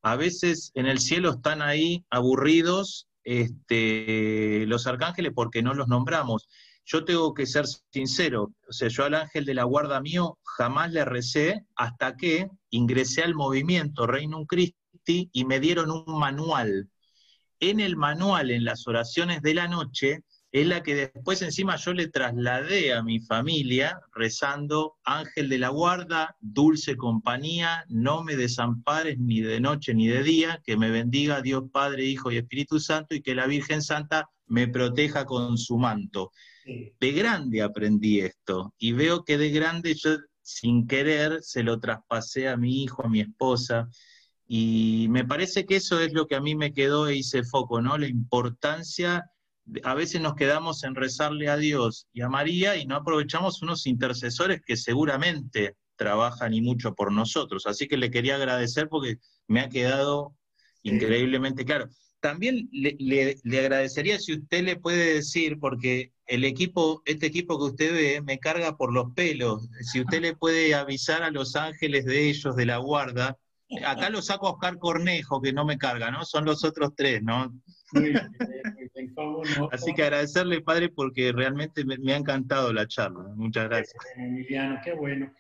a veces en el cielo están ahí aburridos este, los arcángeles porque no los nombramos. Yo tengo que ser sincero, o sea, yo al ángel de la guarda mío jamás le recé hasta que ingresé al movimiento Reino Christi y me dieron un manual. En el manual, en las oraciones de la noche, es la que después encima yo le trasladé a mi familia rezando Ángel de la Guarda, dulce compañía, no me desampares ni de noche ni de día, que me bendiga Dios Padre, Hijo y Espíritu Santo y que la Virgen Santa me proteja con su manto. De grande aprendí esto y veo que de grande yo sin querer se lo traspasé a mi hijo, a mi esposa. Y me parece que eso es lo que a mí me quedó e hice foco, ¿no? La importancia a veces nos quedamos en rezarle a Dios y a María y no aprovechamos unos intercesores que seguramente trabajan y mucho por nosotros. Así que le quería agradecer porque me ha quedado increíblemente claro. También le, agradecería si usted le puede decir, porque el equipo, este equipo que usted ve, me carga por los pelos. Si usted le puede avisar a los ángeles de ellos, de la guarda, acá lo saco a Oscar Cornejo, que no me carga, ¿no? Son los otros tres, ¿no? Así que agradecerle, padre, porque realmente me, ha encantado la charla. Muchas gracias. Emiliano, qué bueno.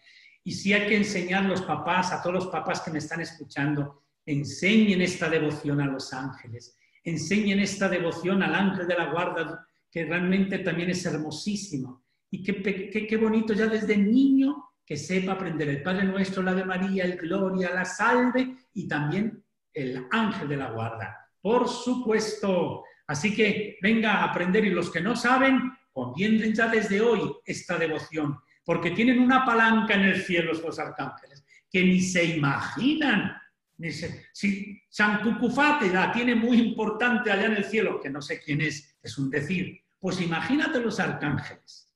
Y si hay que enseñar a los papás, a todos los papás que me están escuchando, enseñen esta devoción a los ángeles, enseñen esta devoción al ángel de la guarda, que realmente también es hermosísimo. Y qué, qué, qué bonito ya desde niño que sepa aprender el Padre Nuestro, la de María, el Gloria, la Salve y también el ángel de la guarda. Por supuesto. Así que venga a aprender y los que no saben, comienzan ya desde hoy esta devoción, porque tienen una palanca en el cielo los arcángeles, que ni se imaginan. Si San Cucufate la tiene muy importante allá en el cielo, que no sé quién es, es un decir, pues imagínate los arcángeles.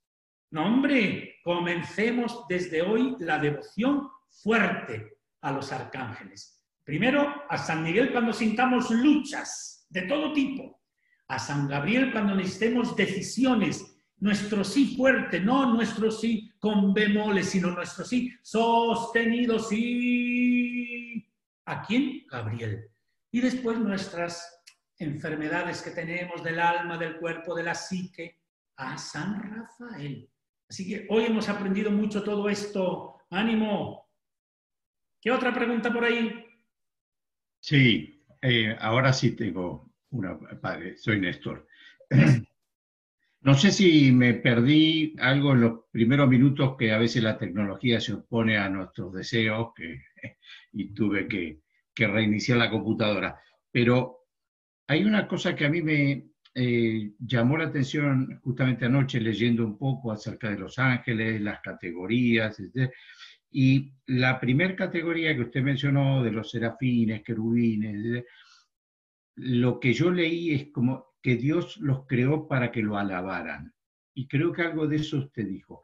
No, hombre, comencemos desde hoy la devoción fuerte a los arcángeles. Primero, a San Miguel cuando sintamos luchas de todo tipo. A San Gabriel cuando necesitemos decisiones. Nuestro sí fuerte, no nuestro sí con bemoles, sino nuestro sí sostenido, sí. ¿A quién? Gabriel. Y después nuestras enfermedades que tenemos del alma, del cuerpo, de la psique, a San Rafael. Así que hoy hemos aprendido mucho todo esto. Ánimo. ¿Qué otra pregunta por ahí? Sí, eh, ahora sí tengo una, padre, soy Néstor. (clears throat) No sé si me perdí algo en los primeros minutos que a veces la tecnología se opone a nuestros deseos que, (laughs) y tuve que, reiniciar la computadora. Pero hay una cosa que a mí me eh, llamó la atención justamente anoche leyendo un poco acerca de los ángeles, las categorías, etc. Y la primera categoría que usted mencionó de los serafines, querubines, lo que yo leí es como que Dios los creó para que lo alabaran. Y creo que algo de eso usted dijo.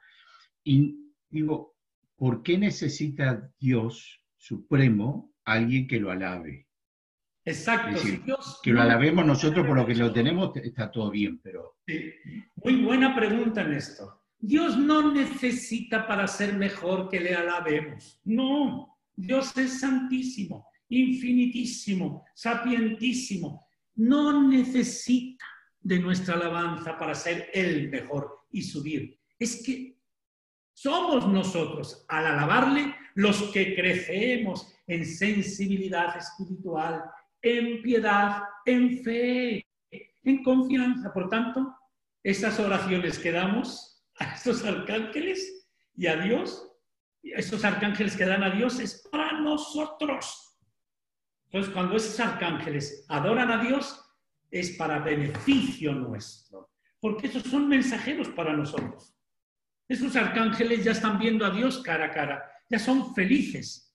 Y digo, ¿por qué necesita Dios Supremo alguien que lo alabe? Exacto. que lo alabemos nosotros por lo que lo tenemos, está todo bien, pero... Muy buena pregunta, Néstor. Dios no necesita para ser mejor que le alabemos. No, Dios es santísimo, infinitísimo, sapientísimo. No necesita de nuestra alabanza para ser el mejor y subir. Es que somos nosotros, al alabarle, los que crecemos en sensibilidad espiritual, en piedad, en fe, en confianza. Por tanto, esas oraciones que damos a estos arcángeles y a Dios, estos arcángeles que dan a Dios es para nosotros. Entonces, cuando esos arcángeles adoran a Dios, es para beneficio nuestro, porque esos son mensajeros para nosotros. Esos arcángeles ya están viendo a Dios cara a cara, ya son felices,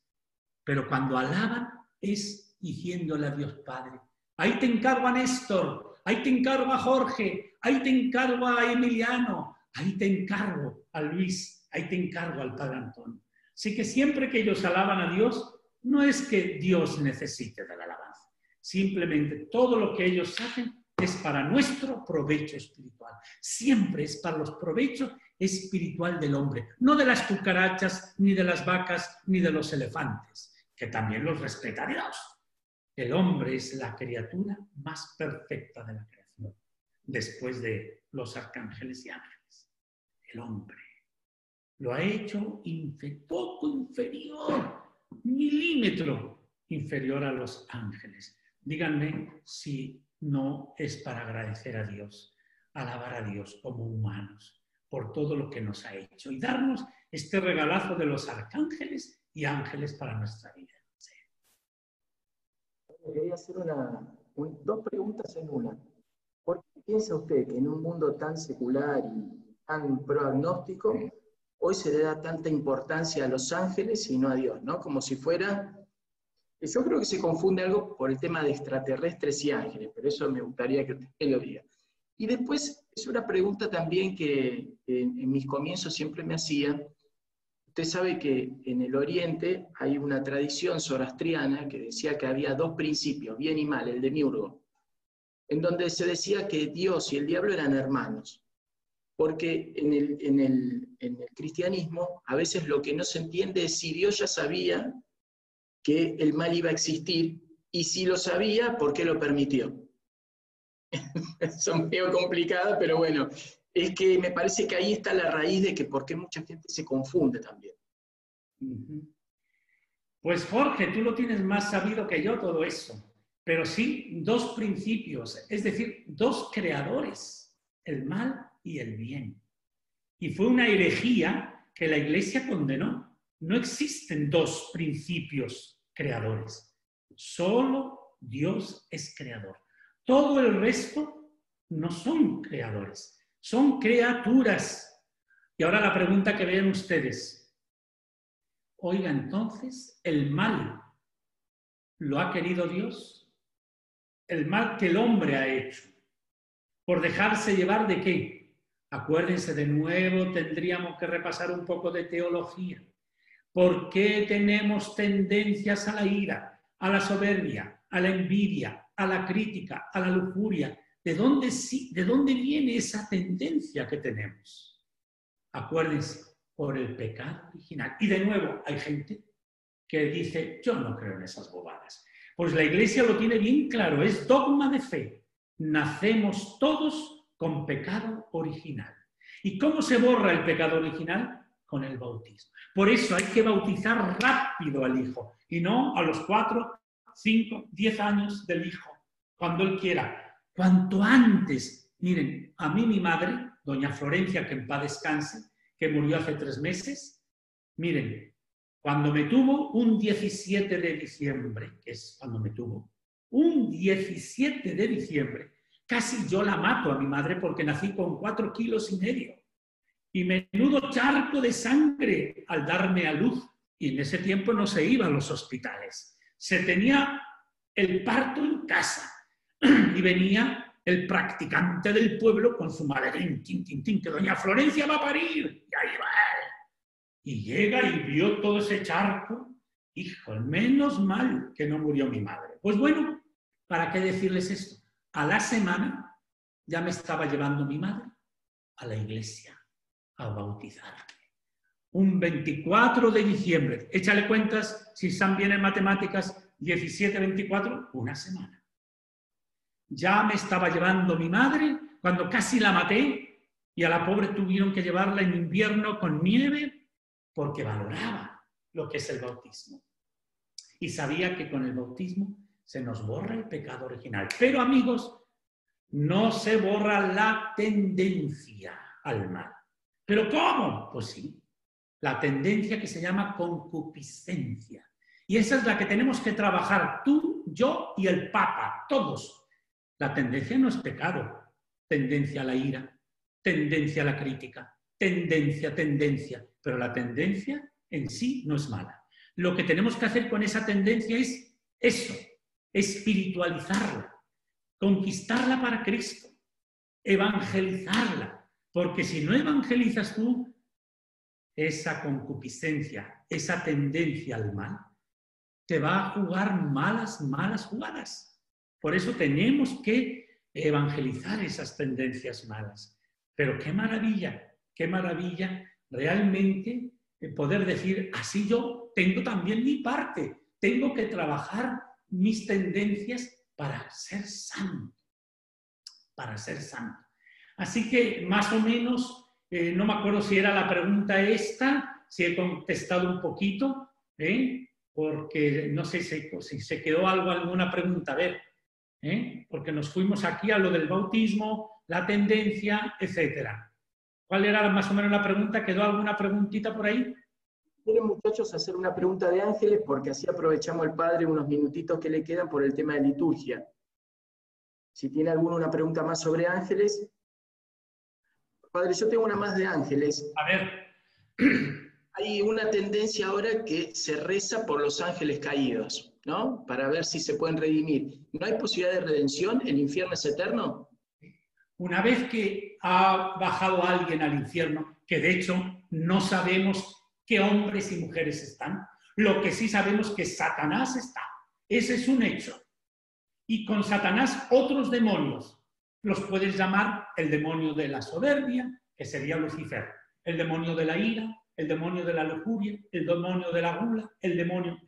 pero cuando alaban es diciéndole a Dios Padre, ahí te encargo a Néstor, ahí te encargo a Jorge, ahí te encargo a Emiliano, ahí te encargo a Luis, ahí te encargo al Padre Antonio. Así que siempre que ellos alaban a Dios, no es que Dios necesite de la alabanza, simplemente todo lo que ellos hacen es para nuestro provecho espiritual. Siempre es para los provechos espiritual del hombre, no de las cucarachas, ni de las vacas, ni de los elefantes, que también los respeta Dios. El hombre es la criatura más perfecta de la creación, después de los arcángeles y ángeles. El hombre lo ha hecho poco inferior, milímetro inferior a los ángeles. Díganme si no es para agradecer a Dios, alabar a Dios como humanos por todo lo que nos ha hecho y darnos este regalazo de los arcángeles y ángeles para nuestra vida. Quería hacer dos preguntas en una. ¿Por qué piensa usted que en un mundo tan secular y tan proagnóstico, hoy se le da tanta importancia a los ángeles y no a Dios, ¿no? Como si fuera... Yo creo que se confunde algo por el tema de extraterrestres y ángeles, pero eso me gustaría que usted lo diga. Y después es una pregunta también que en mis comienzos siempre me hacía, Usted sabe que en el Oriente hay una tradición zoroastriana que decía que había dos principios, bien y mal, el de Miurgo, en donde se decía que Dios y el diablo eran hermanos. Porque en el, en el cristianismo a veces lo que no se entiende es si Dios ya sabía que el mal iba a existir y si lo sabía, ¿por qué lo permitió? (laughs) Son medio complicadas, pero bueno, es que me parece que ahí está la raíz de que por qué mucha gente se confunde también. Pues Jorge, tú lo tienes más sabido que yo todo eso, pero sí dos principios, es decir, dos creadores, el mal y el bien. Y fue una herejía que la Iglesia condenó. No existen dos principios creadores, solo Dios es creador. Todo el resto no son creadores son criaturas. Y ahora la pregunta que ven ustedes. Oiga, entonces, ¿el mal lo ha querido Dios? ¿El mal que el hombre ha hecho? ¿Por dejarse llevar de qué? Acuérdense, de nuevo tendríamos que repasar un poco de teología. ¿Por qué tenemos tendencias a la ira, a la soberbia, a la envidia, a la crítica, a la lujuria, ¿De dónde, ¿De dónde viene esa tendencia que tenemos? Acuérdense, por el pecado original. Y de nuevo, hay gente que dice, yo no creo en esas bobadas. Pues la iglesia lo tiene bien claro, es dogma de fe. Nacemos todos con pecado original. ¿Y cómo se borra el pecado original? Con el bautismo. Por eso hay que bautizar rápido al hijo y no a los cuatro, cinco, diez años del hijo, cuando él quiera cuanto antes. Miren, a mí mi madre, doña Florencia, que en paz descanse, que murió hace tres meses, miren, cuando me tuvo un 17 de diciembre, que es cuando me tuvo, un 17 de diciembre, casi yo la mato a mi madre porque nací con cuatro kilos y medio. Y menudo charco de sangre al darme a luz. Y en ese tiempo no se iba a los hospitales. Se tenía el parto en casa (clears throat) y venía el practicante del pueblo con su maletín, tin, tin, tin, que doña Florencia va a parir, y ahí va. Y llega y vio todo ese charco, hijo, menos mal que no murió mi madre. Pues bueno, ¿para qué decirles esto? A la semana ya me estaba llevando mi madre a la iglesia a bautizarme. Un 24 de diciembre, échale cuentas, si están bien en matemáticas, 17-24, una semana. Ya me estaba llevando mi madre cuando casi la maté y a la pobre tuvieron que llevarla en invierno con nieve porque valoraba lo que es el bautismo. Y sabía que con el bautismo se nos borra el pecado original. Pero amigos, no se borra la tendencia al mal. ¿Pero cómo? Pues sí, la tendencia que se llama concupiscencia. Y esa es la que tenemos que trabajar tú, yo y el Papa, todos, la tendencia no es pecado, tendencia a la ira, tendencia a la crítica, tendencia, tendencia, pero la tendencia en sí no es mala. Lo que tenemos que hacer con esa tendencia es eso, espiritualizarla, conquistarla para Cristo, evangelizarla, porque si no evangelizas tú, esa concupiscencia, esa tendencia al mal, te va a jugar malas, malas jugadas. Por eso tenemos que evangelizar esas tendencias malas. Pero qué maravilla, qué maravilla realmente poder decir, así yo tengo también mi parte, tengo que trabajar mis tendencias para ser santo, para ser santo. Así que más o menos, eh, no me acuerdo si era la pregunta esta, si he contestado un poquito, ¿eh? porque no sé si, se quedó algo, alguna pregunta, a ver, ¿eh? porque nos fuimos aquí a lo del bautismo, la tendencia, etcétera. ¿Cuál era más o menos la pregunta? ¿Quedó alguna preguntita por ahí? Quieren muchachos hacer una pregunta de ángeles porque así aprovechamos el padre unos minutitos que le quedan por el tema de liturgia. Si tiene alguna una pregunta más sobre ángeles. Padre, yo tengo una más de ángeles. A ver. (clears throat) Hay una tendencia ahora que se reza por los ángeles caídos, ¿no? Para ver si se pueden redimir. ¿No hay posibilidad de redención? ¿El infierno es eterno? Una vez que ha bajado alguien al infierno, que de hecho no sabemos qué hombres y mujeres están, lo que sí sabemos es que Satanás está. Ese es un hecho. Y con Satanás otros demonios. Los puedes llamar el demonio de la soberbia, que sería Lucifer, el demonio de la ira, el demonio de la lujuria, el demonio de la gula, el demonio...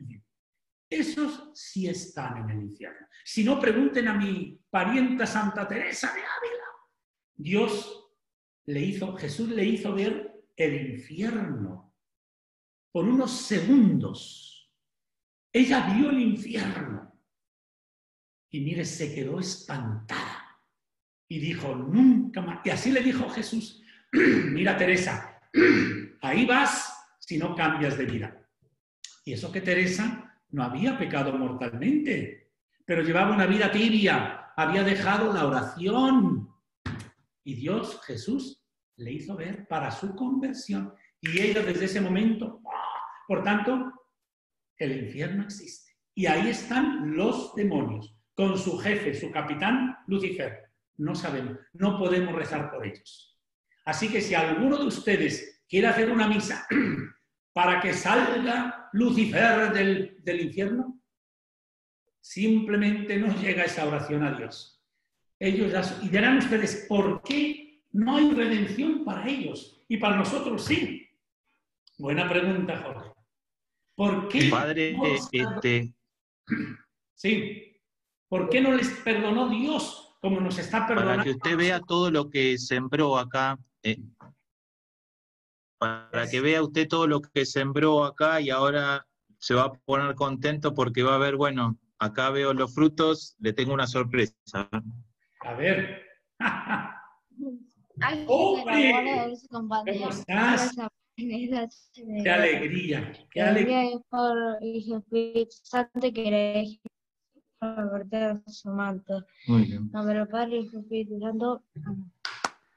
Esos sí están en el infierno. Si no, pregunten a mi parienta Santa Teresa de Ávila. Dios le hizo, Jesús le hizo ver el infierno por unos segundos. Ella vio el infierno y mire, se quedó espantada y dijo, nunca más. Y así le dijo Jesús, (clears throat) mira Teresa, (clears throat) ahí vas si no cambias de vida. Y eso que Teresa no había pecado mortalmente, pero llevaba una vida tibia, había dejado la oración, y Dios, Jesús, le hizo ver para su conversión. Y ella desde ese momento, por tanto, el infierno existe. Y ahí están los demonios, con su jefe, su capitán, Lucifer. No sabemos, no podemos rezar por ellos. Así que si alguno de ustedes quiere hacer una misa (clears throat) para que salga Lucifer del, del infierno, simplemente no llega esa oración a Dios ellos ya, y dirán ustedes, ¿por qué no hay redención para ellos? Y para nosotros sí. Buena pregunta, Jorge. ¿Por qué? Padre, este... (clears throat) Sí. ¿Por qué no les perdonó Dios como nos está perdonando? Para que usted vea todo lo que sembró acá. Eh, para que vea usted todo lo que sembró acá y ahora se va a poner contento porque va a ver, bueno, acá veo los frutos, le tengo una sorpresa. A ver. (laughs) Ay, ¡Hombre! ¿Cómo estás? Qué alegría, qué alegría. por su manto. Muy bien. Padre Espíritu Santo.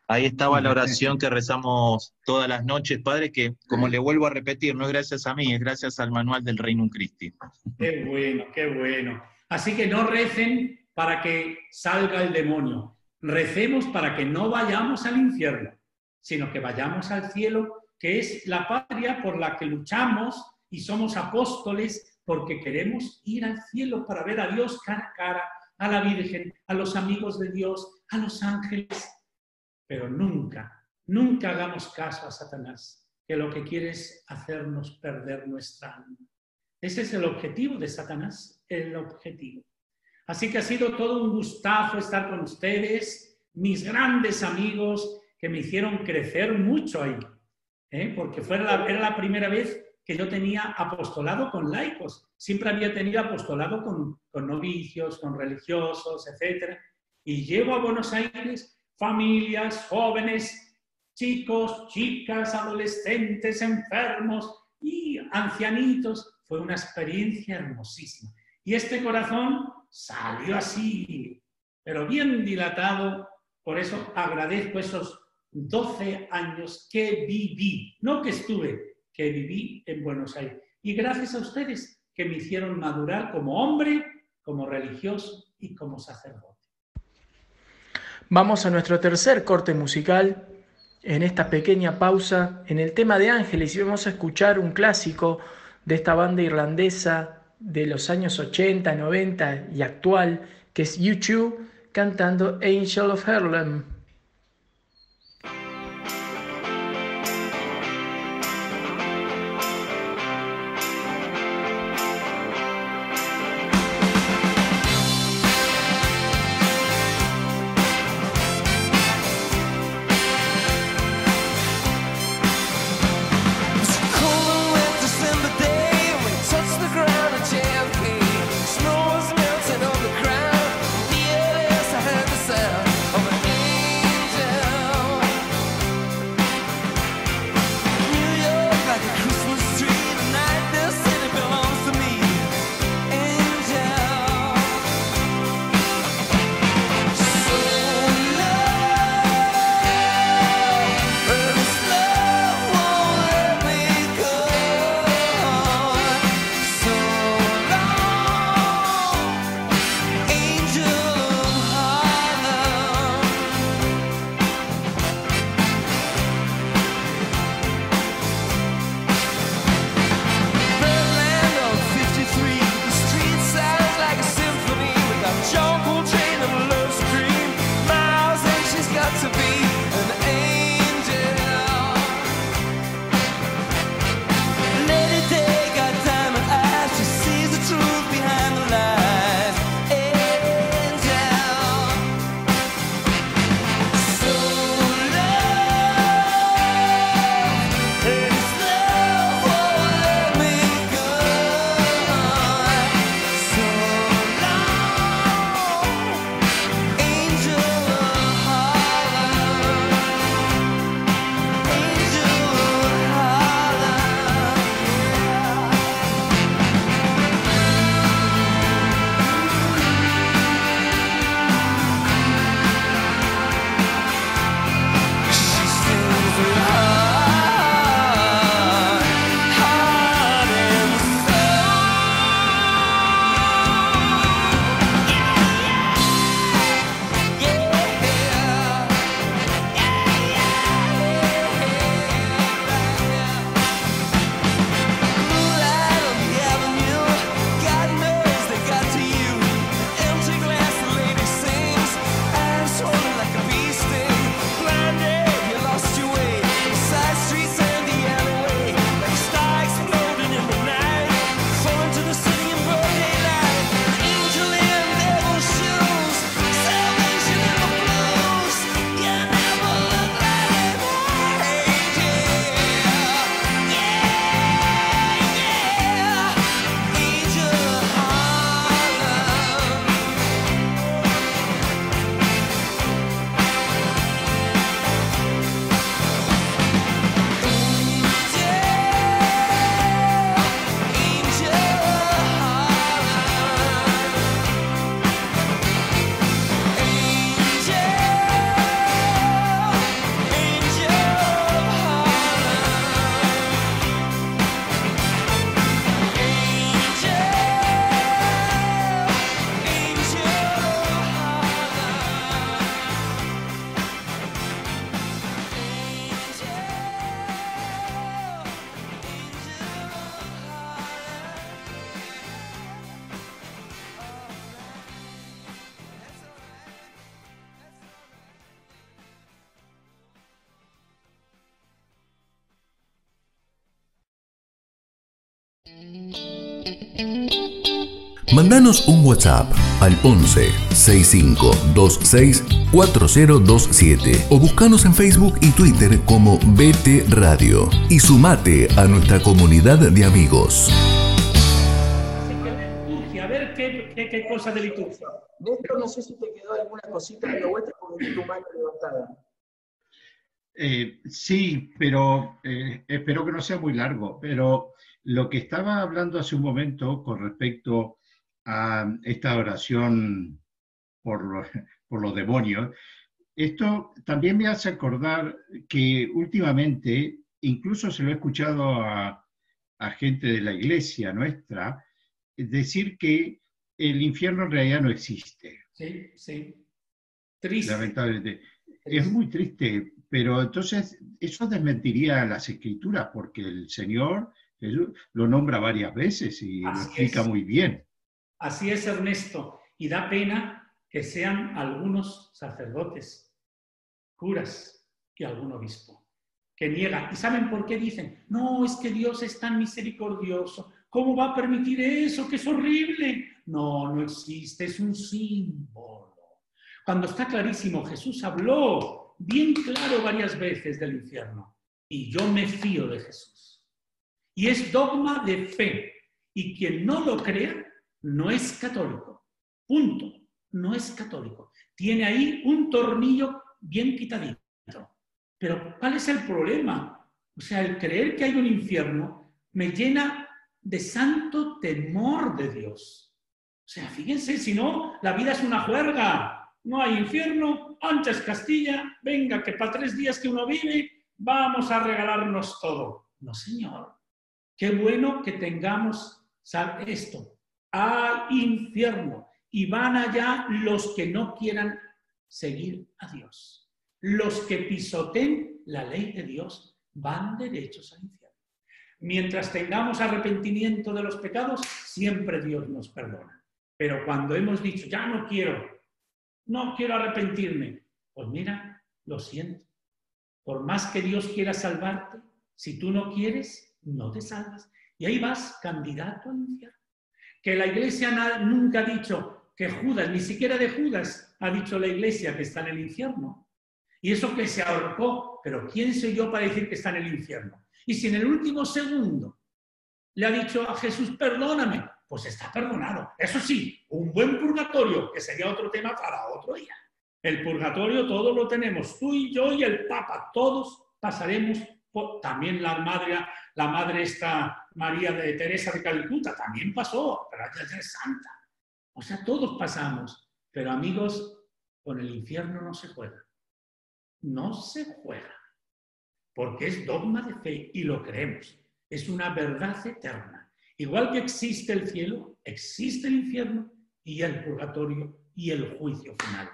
Ahí estaba la oración que rezamos todas las noches, Padre, que como le vuelvo a repetir, no es gracias a mí, es gracias al manual del Reino Christi. Qué bueno, qué bueno. Así que no recen para que salga el demonio. Recemos para que no vayamos al infierno, sino que vayamos al cielo, que es la patria por la que luchamos y somos apóstoles porque queremos ir al cielo para ver a Dios cara a cara, a la Virgen, a los amigos de Dios, a los ángeles. Pero nunca, nunca hagamos caso a Satanás, que lo que quiere es hacernos perder nuestra alma. Ese es el objetivo de Satanás, el objetivo. Así que ha sido todo un gustazo estar con ustedes, mis grandes amigos que me hicieron crecer mucho ahí, ¿eh? porque fue era la primera vez que yo tenía apostolado con laicos. Siempre había tenido apostolado con, con novicios, con religiosos, etc. Y llego a Buenos Aires familias, jóvenes, chicos, chicas, adolescentes, enfermos y ancianitos. Fue una experiencia hermosísima. Y este corazón salió así, pero bien dilatado. Por eso agradezco esos 12 años que viví, no que estuve, que viví en Buenos Aires. Y gracias a ustedes que me hicieron madurar como hombre, como religioso y como sacerdote. Vamos a nuestro tercer corte musical en esta pequeña pausa en el tema de ángeles y vamos a escuchar un clásico de esta banda irlandesa de los años 80, 90 y actual, que es YouTube, cantando Angel of Harlem. Mandanos un WhatsApp al 11 65 26 4027 o buscanos en Facebook y Twitter como BT Radio y sumate a nuestra comunidad de amigos. A ver qué, qué, qué cosa de liturgia. Néstor, no sé si te quedó alguna cosita de vuelta porque tu mano levantada. Eh, sí, pero eh, espero que no sea muy largo. Pero lo que estaba hablando hace un momento con respecto a esta oración por los, por los demonios, esto también me hace acordar que últimamente, incluso se lo he escuchado a, a gente de la iglesia nuestra, decir que el infierno en realidad no existe. Sí, sí. Triste. Lamentablemente. Es muy triste, pero entonces eso desmentiría las escrituras, porque el Señor Jesús lo nombra varias veces y lo explica es. muy bien. Así es, Ernesto. Y da pena que sean algunos sacerdotes, curas y algún obispo, que niegan. ¿Y saben por qué dicen? No, es que Dios es tan misericordioso. ¿Cómo va a permitir eso? Que es horrible. No, no existe, es un símbolo. Cuando está clarísimo, Jesús habló bien claro varias veces del infierno. Y yo me fío de Jesús. Y es dogma de fe. Y quien no lo crea, no es católico. Punto. No es católico. Tiene ahí un tornillo bien quitadito. Pero ¿cuál es el problema? O sea, el creer que hay un infierno me llena de santo temor de Dios. O sea, fíjense, si no, la vida es una juerga. No hay infierno, antes Castilla, venga, que para tres días que uno vive, vamos a regalarnos todo. No, señor. Qué bueno que tengamos esto. Hay infierno. Y van allá los que no quieran seguir a Dios. Los que pisoten la ley de Dios van derechos al infierno. Mientras tengamos arrepentimiento de los pecados, siempre Dios nos perdona. Pero cuando hemos dicho, ya no quiero, no quiero arrepentirme, pues mira, lo siento. Por más que Dios quiera salvarte, si tú no quieres, no te salvas. Y ahí vas, candidato al infierno. Que la iglesia nunca ha dicho que Judas, ni siquiera de Judas, ha dicho la iglesia que está en el infierno. Y eso que se ahorcó, pero ¿quién soy yo para decir que está en el infierno? Y si en el último segundo le ha dicho a Jesús, perdóname, pues está perdonado. Eso sí, un buen purgatorio, que sería otro tema para otro día. El purgatorio todo lo tenemos, tú y yo y el Papa, todos pasaremos, también la madre, la madre esta María de Teresa de Calcuta, también pasó, pero ella es santa. O sea, todos pasamos, pero amigos, con el infierno no se juega. No se juega porque es dogma de fe y lo creemos. Es una verdad eterna. Igual que existe el cielo, existe el infierno y el purgatorio y el juicio final.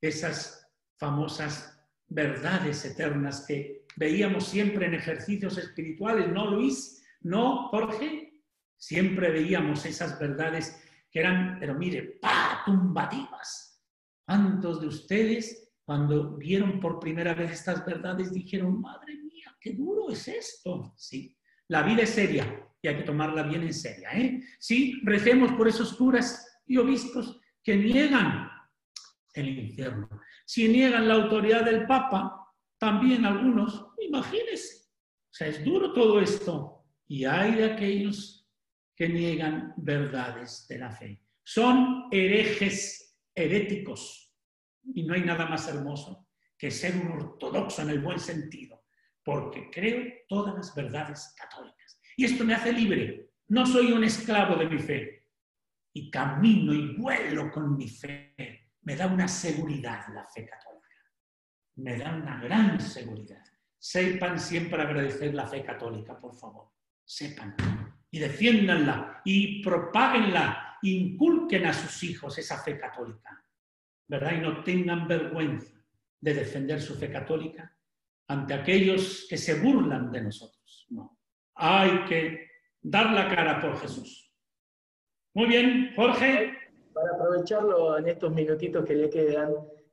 Esas famosas verdades eternas que veíamos siempre en ejercicios espirituales, ¿no, Luis? ¿No, Jorge? Siempre veíamos esas verdades que eran, pero mire, ¡pa! tumbativas. ¿Cuántos de ustedes, cuando vieron por primera vez estas verdades, dijeron, madre qué duro es esto. Sí, la vida es seria y hay que tomarla bien en serio. ¿eh? Sí, recemos por esos curas y obispos que niegan el infierno. Si niegan la autoridad del Papa, también algunos, imagínense. O sea, es duro todo esto. Y hay de aquellos que niegan verdades de la fe. Son herejes heréticos. Y no hay nada más hermoso que ser un ortodoxo en el buen sentido porque creo todas las verdades católicas. Y esto me hace libre. No soy un esclavo de mi fe. Y camino y vuelo con mi fe. Me da una seguridad la fe católica. Me da una gran seguridad. Sepan siempre agradecer la fe católica, por favor. Sepan. Y defiéndanla y propáguenla. Inculquen a sus hijos esa fe católica. ¿Verdad? Y no tengan vergüenza de defender su fe católica ante aquellos que se burlan de nosotros. No. Hay que dar la cara por Jesús. Muy bien, Jorge. Para aprovecharlo en estos minutitos que le quedan,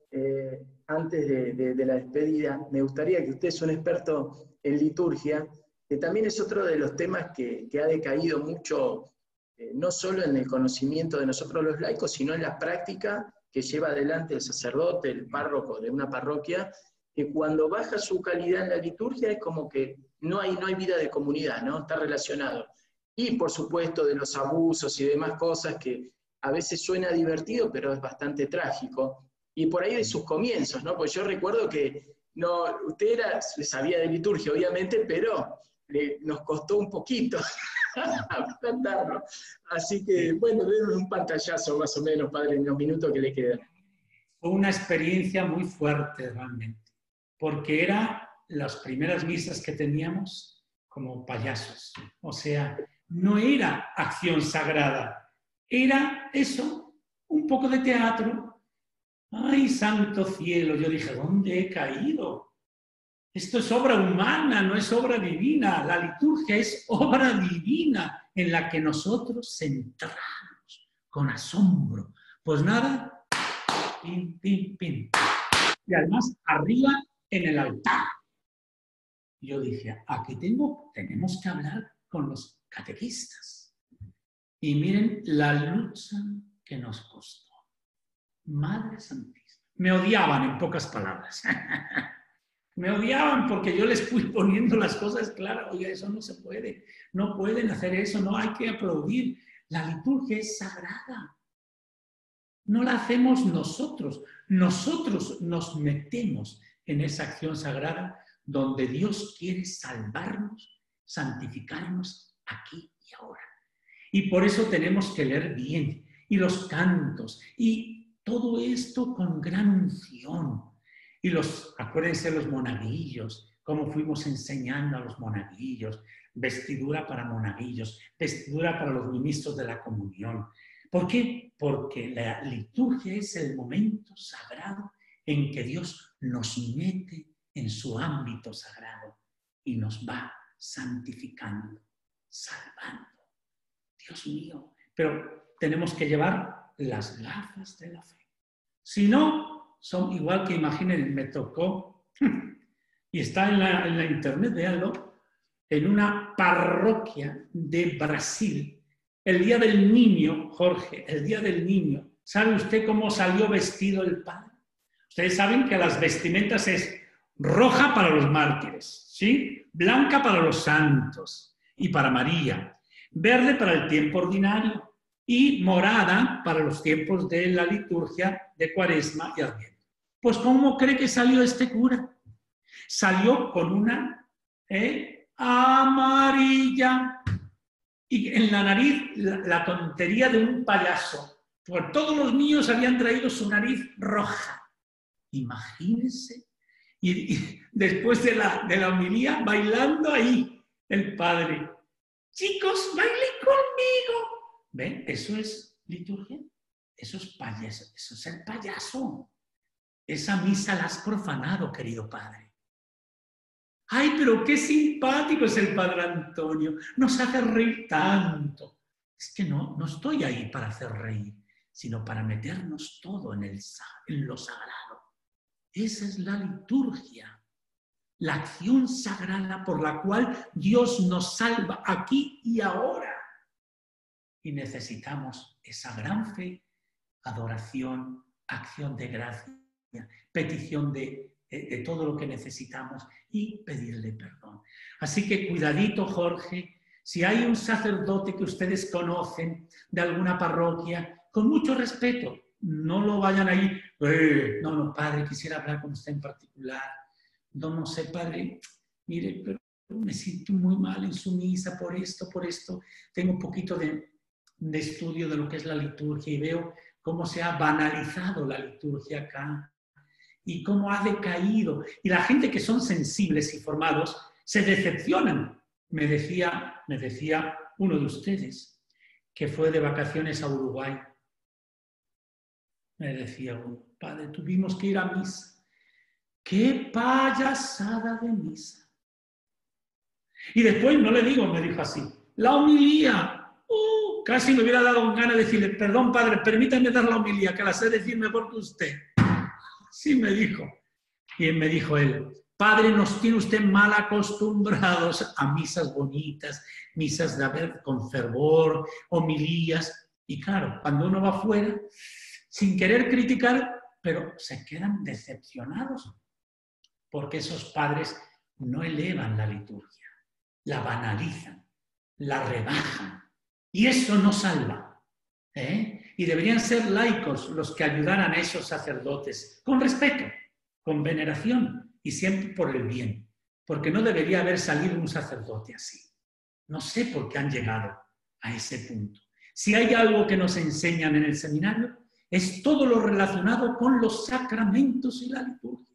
eh, antes de, la despedida, me gustaría que usted es un experto en liturgia, que también es otro de los temas que, ha decaído mucho, eh, no solo en el conocimiento de nosotros los laicos, sino en la práctica que lleva adelante el sacerdote, el párroco de una parroquia, que cuando baja su calidad en la liturgia es como que no hay, no hay vida de comunidad, ¿no? Está relacionado. Y por supuesto de los abusos y demás cosas que a veces suena divertido, pero es bastante trágico. Y por ahí de sus comienzos, ¿no? Pues yo recuerdo que no, usted era, sabía de liturgia, obviamente, pero nos costó un poquito (laughs) cantarlo. Así que, bueno, denos un pantallazo más o menos, padre, en los minutos que le quedan. Fue una experiencia muy fuerte, realmente porque era las primeras misas que teníamos como payasos. O sea, no era acción sagrada, era eso, un poco de teatro. ¡Ay, santo cielo! Yo dije, ¿dónde he caído? Esto es obra humana, no es obra divina. La liturgia es obra divina en la que nosotros centramos con asombro. Pues nada, pin, pin, pin. Y además arriba en el altar. Yo dije, aquí tengo, tenemos que hablar con los catequistas. Y miren la lucha que nos costó. Madre Santísima. Me odiaban en pocas palabras. (laughs) Me odiaban porque yo les fui poniendo las cosas claras. Oye, eso no se puede. No pueden hacer eso. No hay que aplaudir. La liturgia es sagrada. No la hacemos nosotros. Nosotros nos metemos en esa acción sagrada donde Dios quiere salvarnos, santificarnos aquí y ahora. Y por eso tenemos que leer bien. Y los cantos. Y todo esto con gran unción y los, acuérdense los monaguillos, cómo fuimos enseñando a los monaguillos, vestidura para monaguillos, vestidura para los ministros de la comunión. ¿Por qué? Porque la liturgia es el momento sagrado en que Dios nos mete en su ámbito sagrado y nos va santificando, salvando. Dios mío, pero tenemos que llevar las gafas de la fe. Si no, son igual que imaginen, me tocó, (laughs) y está en la, internet, véanlo, en una parroquia de Brasil, el día del niño, Jorge, el día del niño, ¿sabe usted cómo salió vestido el padre? Ustedes saben que las vestimentas es roja para los mártires, ¿sí? Blanca para los santos y para María, verde para el tiempo ordinario y morada para los tiempos de la liturgia de Cuaresma y Adviento. Pues ¿cómo cree que salió este cura? Salió con una ¿eh? amarilla y en la nariz la, tontería de un payaso. Por todos los niños habían traído su nariz roja. Imagínense. Y, después de la, de la homilía, bailando ahí el padre. Chicos, bailen conmigo. ¿Ven? Eso es liturgia. Eso es payaso. Eso es el payaso. Esa misa la has profanado, querido Padre. Ay, pero qué simpático es el Padre Antonio. Nos hace reír tanto. Es que no, no estoy ahí para hacer reír, sino para meternos todo en, el, en lo sagrado. Esa es la liturgia, la acción sagrada por la cual Dios nos salva aquí y ahora. Y necesitamos esa gran fe, adoración, acción de gracia petición de, todo lo que necesitamos y pedirle perdón. Así que cuidadito, Jorge, si hay un sacerdote que ustedes conocen de alguna parroquia, con mucho respeto, no lo vayan ahí, eh, no, no, padre, quisiera hablar con usted en particular. No, no sé, padre, mire, pero me siento muy mal en su misa por esto, por esto. Tengo un poquito de, de estudio de lo que es la liturgia y veo cómo se ha banalizado la liturgia acá y cómo ha decaído. Y la gente que son sensibles y formados se decepcionan. Me decía, me decía uno de ustedes que fue de vacaciones a Uruguay. Me decía, padre, tuvimos que ir a misa. ¡Qué payasada de misa! Y después, no le digo, me dijo así, la homilía. Uh, casi me hubiera dado un gana de decirle, perdón, padre, permítame dar la homilía, que la sé decir mejor que usted. Sí, me dijo. Y me dijo él, Padre, nos tiene usted mal acostumbrados a misas bonitas, misas de haber con fervor, homilías. Y claro, cuando uno va afuera, sin querer criticar, pero se quedan decepcionados, porque esos padres no elevan la liturgia, la banalizan, la rebajan. Y eso no salva. ¿eh? y deberían ser laicos los que ayudaran a esos sacerdotes, con respeto, con veneración y siempre por el bien, porque no debería haber salido un sacerdote así. No sé por qué han llegado a ese punto. Si hay algo que nos enseñan en el seminario, es todo lo relacionado con los sacramentos y la liturgia,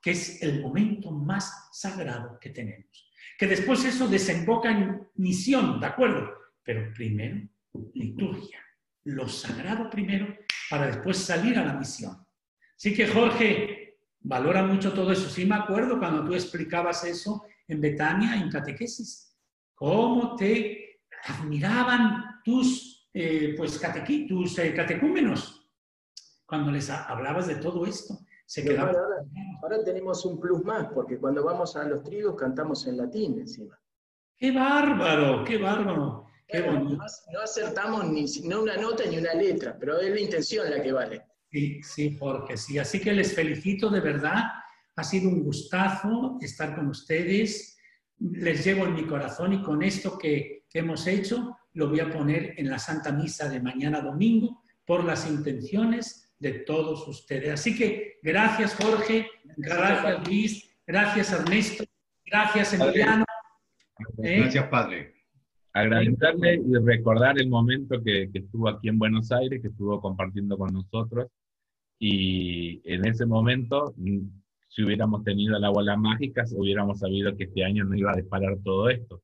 que es el momento más sagrado que tenemos. Que después eso desemboca en misión, ¿de acuerdo? Pero primero, liturgia lo sagrado primero para después salir a la misión. Así que Jorge, valora mucho todo eso. Sí me acuerdo cuando tú explicabas eso en Betania, en catequesis, cómo te admiraban tus, eh, pues, tus eh, catecúmenos, cuando les ha- hablabas de todo esto. Se quedaban. ahora, ahora tenemos un plus más, porque cuando vamos a los trigos cantamos en latín encima. ¡Qué bárbaro! ¡Qué bárbaro! ¡Qué Bueno, bonito! no, acertamos ni no una nota ni una letra, pero es la intención la que vale. Sí, sí, Jorge, sí. Así que les felicito de verdad. Ha sido un gustazo estar con ustedes. Les llevo en mi corazón y con esto que, que hemos hecho lo voy a poner en la Santa Misa de mañana domingo por las intenciones de todos ustedes. Así que gracias Jorge, gracias Luis, gracias Ernesto, gracias Emiliano. ¿eh? Gracias, Padre. agradecerle y recordar el momento que, que estuvo aquí en Buenos Aires, que estuvo compartiendo con nosotros. Y en ese momento, mm, si hubiéramos tenido la bola mágica, hubiéramos sabido que este año no iba a disparar todo esto.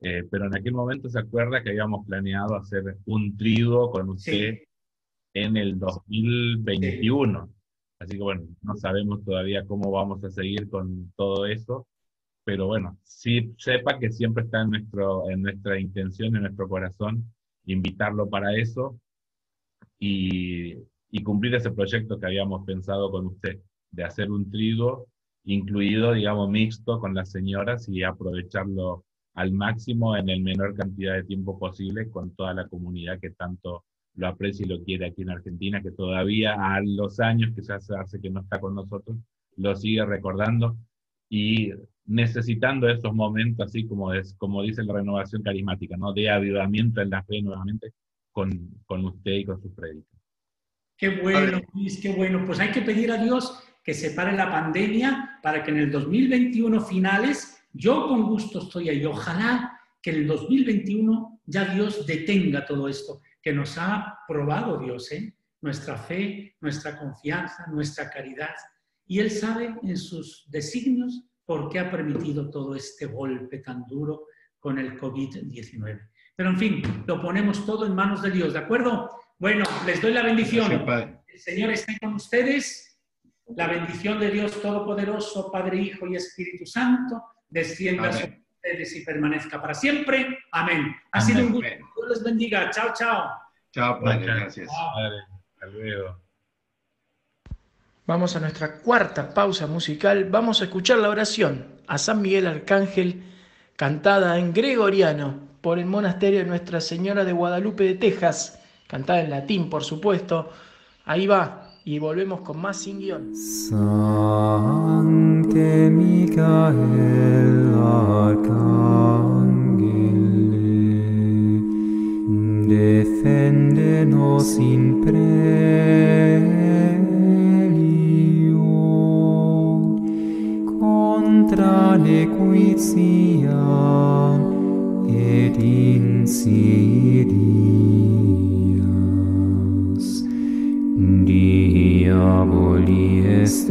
Eh, pero en aquel momento se acuerda que habíamos planeado hacer un trigo con usted en el 2021. Así que bueno, no sabemos todavía cómo vamos a seguir con todo eso, pero bueno, sí sepa que siempre está en, nuestro, en nuestra intención, en nuestro corazón, invitarlo para eso y, y cumplir ese proyecto que habíamos pensado con usted, de hacer un trigo incluido, digamos, mixto con las señoras y aprovecharlo al máximo en el menor cantidad de tiempo posible con toda la comunidad que tanto lo aprecia y lo quiere aquí en Argentina, que todavía a los años se hace que no está con nosotros, lo sigue recordando y necesitando esos momentos, así como, es, como dice la renovación carismática, ¿no? de avivamiento en la fe nuevamente con, con usted y con sus prédicas. Qué bueno, Luis, qué bueno. Pues hay que pedir a Dios que se pare la pandemia para que en el 2021 finales, yo con gusto estoy ahí. Ojalá que en el 2021 ya Dios detenga todo esto que nos ha probado Dios, ¿eh? nuestra fe, nuestra confianza, nuestra caridad. Y Él sabe en sus designios por qué ha permitido todo este golpe tan duro con el COVID-19. Pero en fin, lo ponemos todo en manos de Dios, ¿de acuerdo? Bueno, les doy la bendición. Gracias, Padre. El Señor esté con ustedes. La bendición de Dios Todopoderoso, Padre, Hijo y Espíritu Santo, descienda Amén. sobre ustedes y permanezca para siempre. Amén. Ha sido un gusto. Dios les bendiga. Chao, chao. Chao, Padre, Muchas gracias. Padre, hasta luego. Vamos a nuestra cuarta pausa musical. Vamos a escuchar la oración a San Miguel Arcángel, cantada en gregoriano por el monasterio de Nuestra Señora de Guadalupe de Texas, cantada en latín, por supuesto. Ahí va, y volvemos con más sin guion. Sancte Michael Arcangele, defende-nos in prelio contra nequitia et insidias diaboli est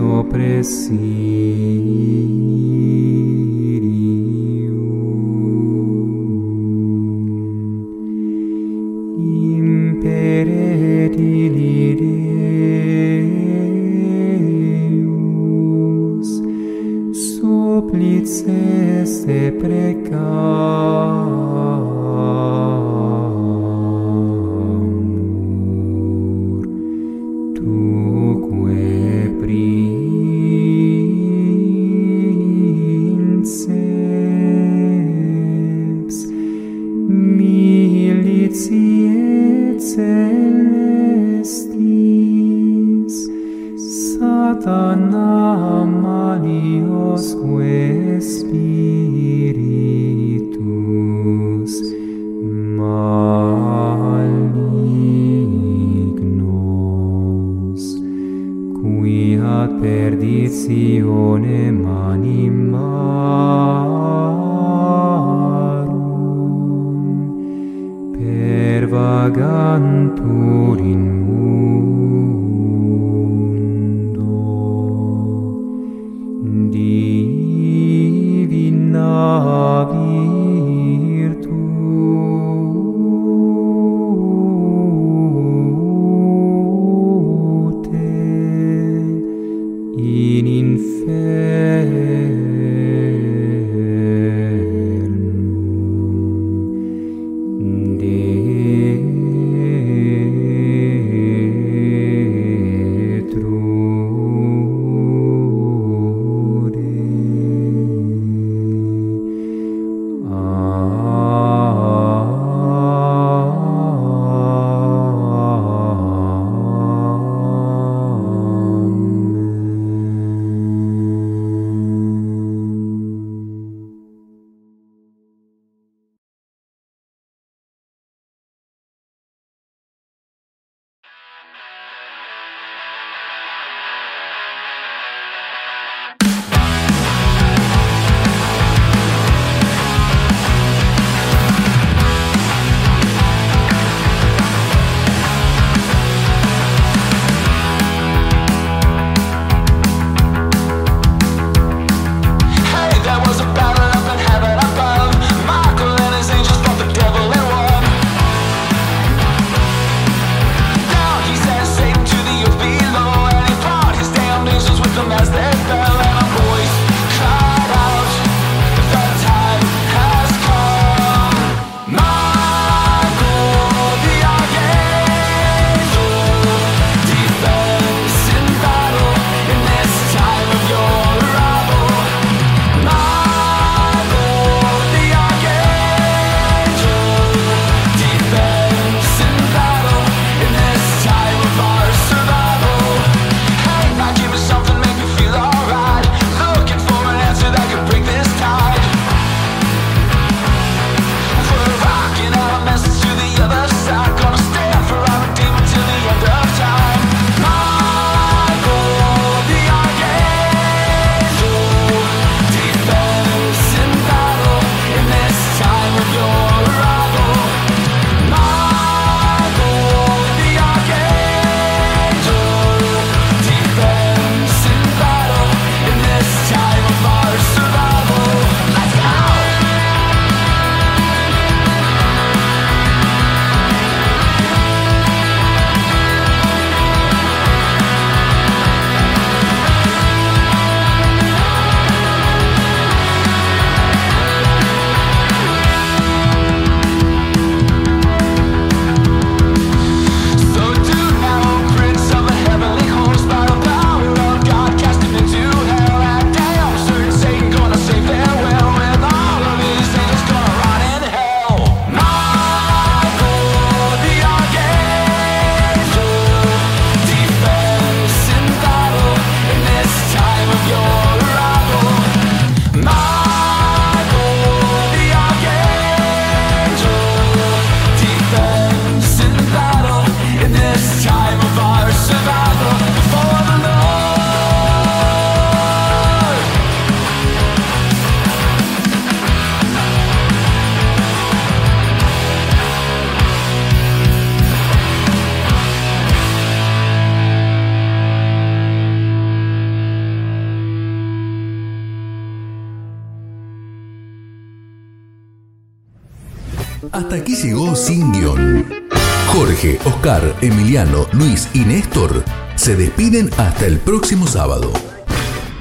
Emiliano, Luis y Néstor se despiden hasta el próximo sábado.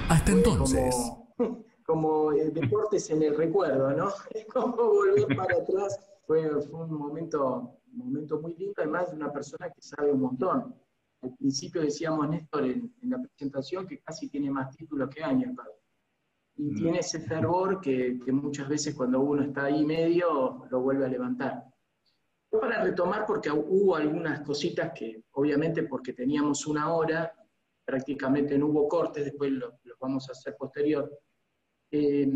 Hasta entonces. Como, eh, deportes en el recuerdo, ¿no? (laughs) Es como volver para atrás. Fue, fue un momento, un momento muy lindo, además de una persona que sabe un montón. Al principio decíamos, Néstor, en, en la presentación, que casi tiene más títulos que años, padre y tiene ese fervor que, que, muchas veces cuando uno está ahí medio lo vuelve a levantar. Para retomar, porque hubo algunas cositas que obviamente porque teníamos una hora, prácticamente no hubo cortes, después los lo vamos a hacer posterior. Eh,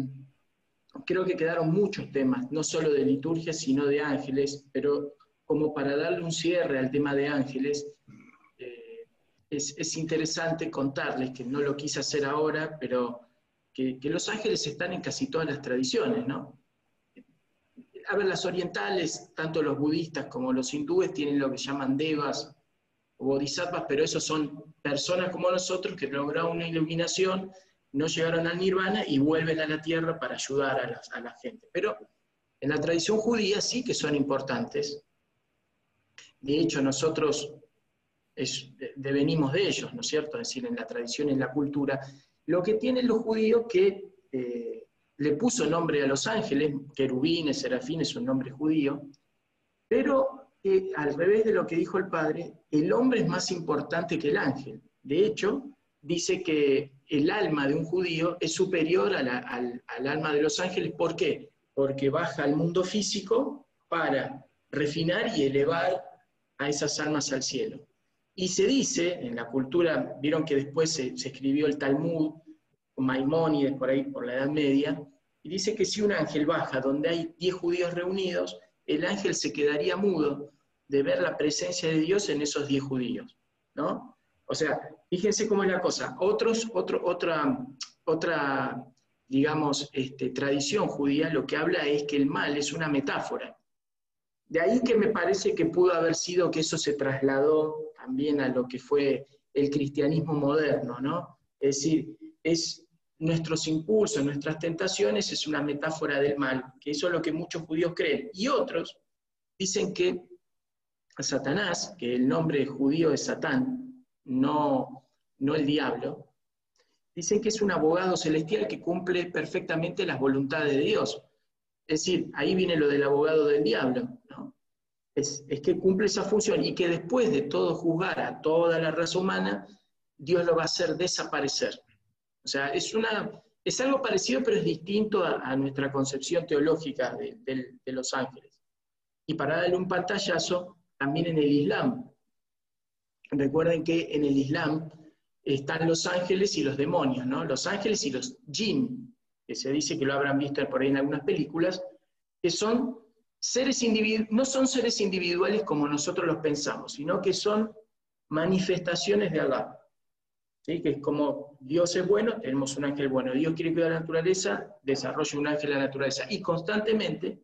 creo que quedaron muchos temas, no solo de liturgia, sino de ángeles, pero como para darle un cierre al tema de ángeles, eh, es, es interesante contarles, que no lo quise hacer ahora, pero que, los ángeles están en casi todas las tradiciones, ¿no? A ver, las orientales, tanto los budistas como los hindúes, tienen lo que llaman devas o bodhisattvas, pero esos son personas como nosotros que lograron una iluminación, no llegaron al nirvana y vuelven a la tierra para ayudar a la, gente. Pero en la tradición judía sí que son importantes. De hecho, nosotros es, devenimos de ellos, ¿no es cierto? Es decir, en la tradición, en la cultura, lo que tienen los judíos que eh, le puso nombre a los ángeles, querubines, serafines, un nombre judío, pero eh, al revés de lo que dijo el padre, el hombre es más importante que el ángel. De hecho, dice que el alma de un judío es superior al, al alma de los ángeles. ¿Por qué? Porque baja al mundo físico para refinar y elevar a esas almas al cielo. Y se dice, en la cultura, vieron que después se, escribió el Talmud, Maimónides, por ahí, por la Edad Media, y dice que si un ángel baja donde hay 10 judíos reunidos, el ángel se quedaría mudo de ver la presencia de Dios en esos 10 judíos, ¿no? O sea, fíjense cómo es la cosa. Otros, otro, otra, otra, digamos, este, tradición judía lo que habla es que el mal es una metáfora. De ahí que me parece que pudo haber sido que eso se trasladó también a lo que fue el cristianismo moderno, ¿no? Es decir, es nuestros impulsos, nuestras tentaciones, es una metáfora del mal, que eso es lo que muchos judíos creen. Y otros dicen que Satanás, que el nombre judío es Satán, no, no el diablo, dicen que es un abogado celestial que cumple perfectamente las voluntades de Dios. Es decir, ahí viene lo del abogado del diablo, ¿no? es, que cumple esa función y que después de todo juzgar a toda la raza humana, Dios lo va a hacer desaparecer. O sea, es, una, es algo parecido, pero es distinto a, nuestra concepción teológica de, los ángeles. Y para darle un pantallazo, también en el Islam. Recuerden que en el Islam están los ángeles y los demonios, ¿no? Los ángeles y los jinn, que se dice que lo habrán visto por ahí en algunas películas, que son seres no son seres individuales como nosotros los pensamos, sino que son manifestaciones de Allah. ¿Sí? Que es como Dios es bueno, tenemos un ángel bueno. Dios quiere cuidar la naturaleza, desarrolla un ángel de la naturaleza. Y constantemente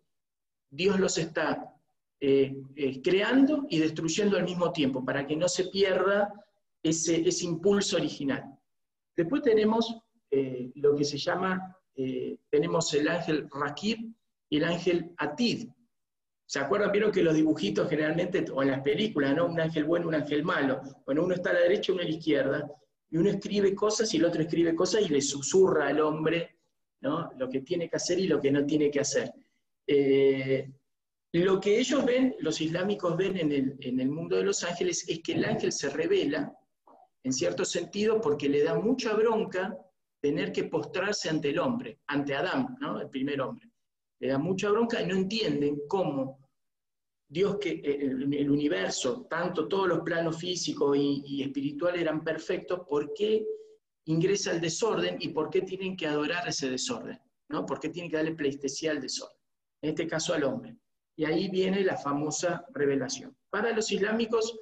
Dios los está eh, eh, creando y destruyendo al mismo tiempo, para que no se pierda ese, impulso original. Después tenemos eh, lo que se llama, tenemos el ángel Rakib y el ángel Atid, ¿Se acuerdan? Vieron que los dibujitos generalmente, o en las películas, ¿no? Un ángel bueno, un ángel malo. Bueno, uno está a la derecha, uno a la izquierda, y uno escribe cosas y el otro escribe cosas y le susurra al hombre, ¿no? Lo que tiene que hacer y lo que no tiene que hacer. Eh, lo que ellos ven, los islámicos ven en el, en el mundo de los ángeles, es que el ángel se revela, en cierto sentido, porque le da mucha bronca tener que postrarse ante el hombre, ante Adán, ¿no? El primer hombre le da mucha bronca y no entienden cómo Dios, que eh, el, universo, tanto todos los planos físicos y, espirituales eran perfectos, ¿por qué ingresa el desorden y por qué tienen que adorar ese desorden? ¿no? ¿Por qué tienen que darle pleistesía al desorden? En este caso al hombre. Y ahí viene la famosa revelación. Para los islámicos,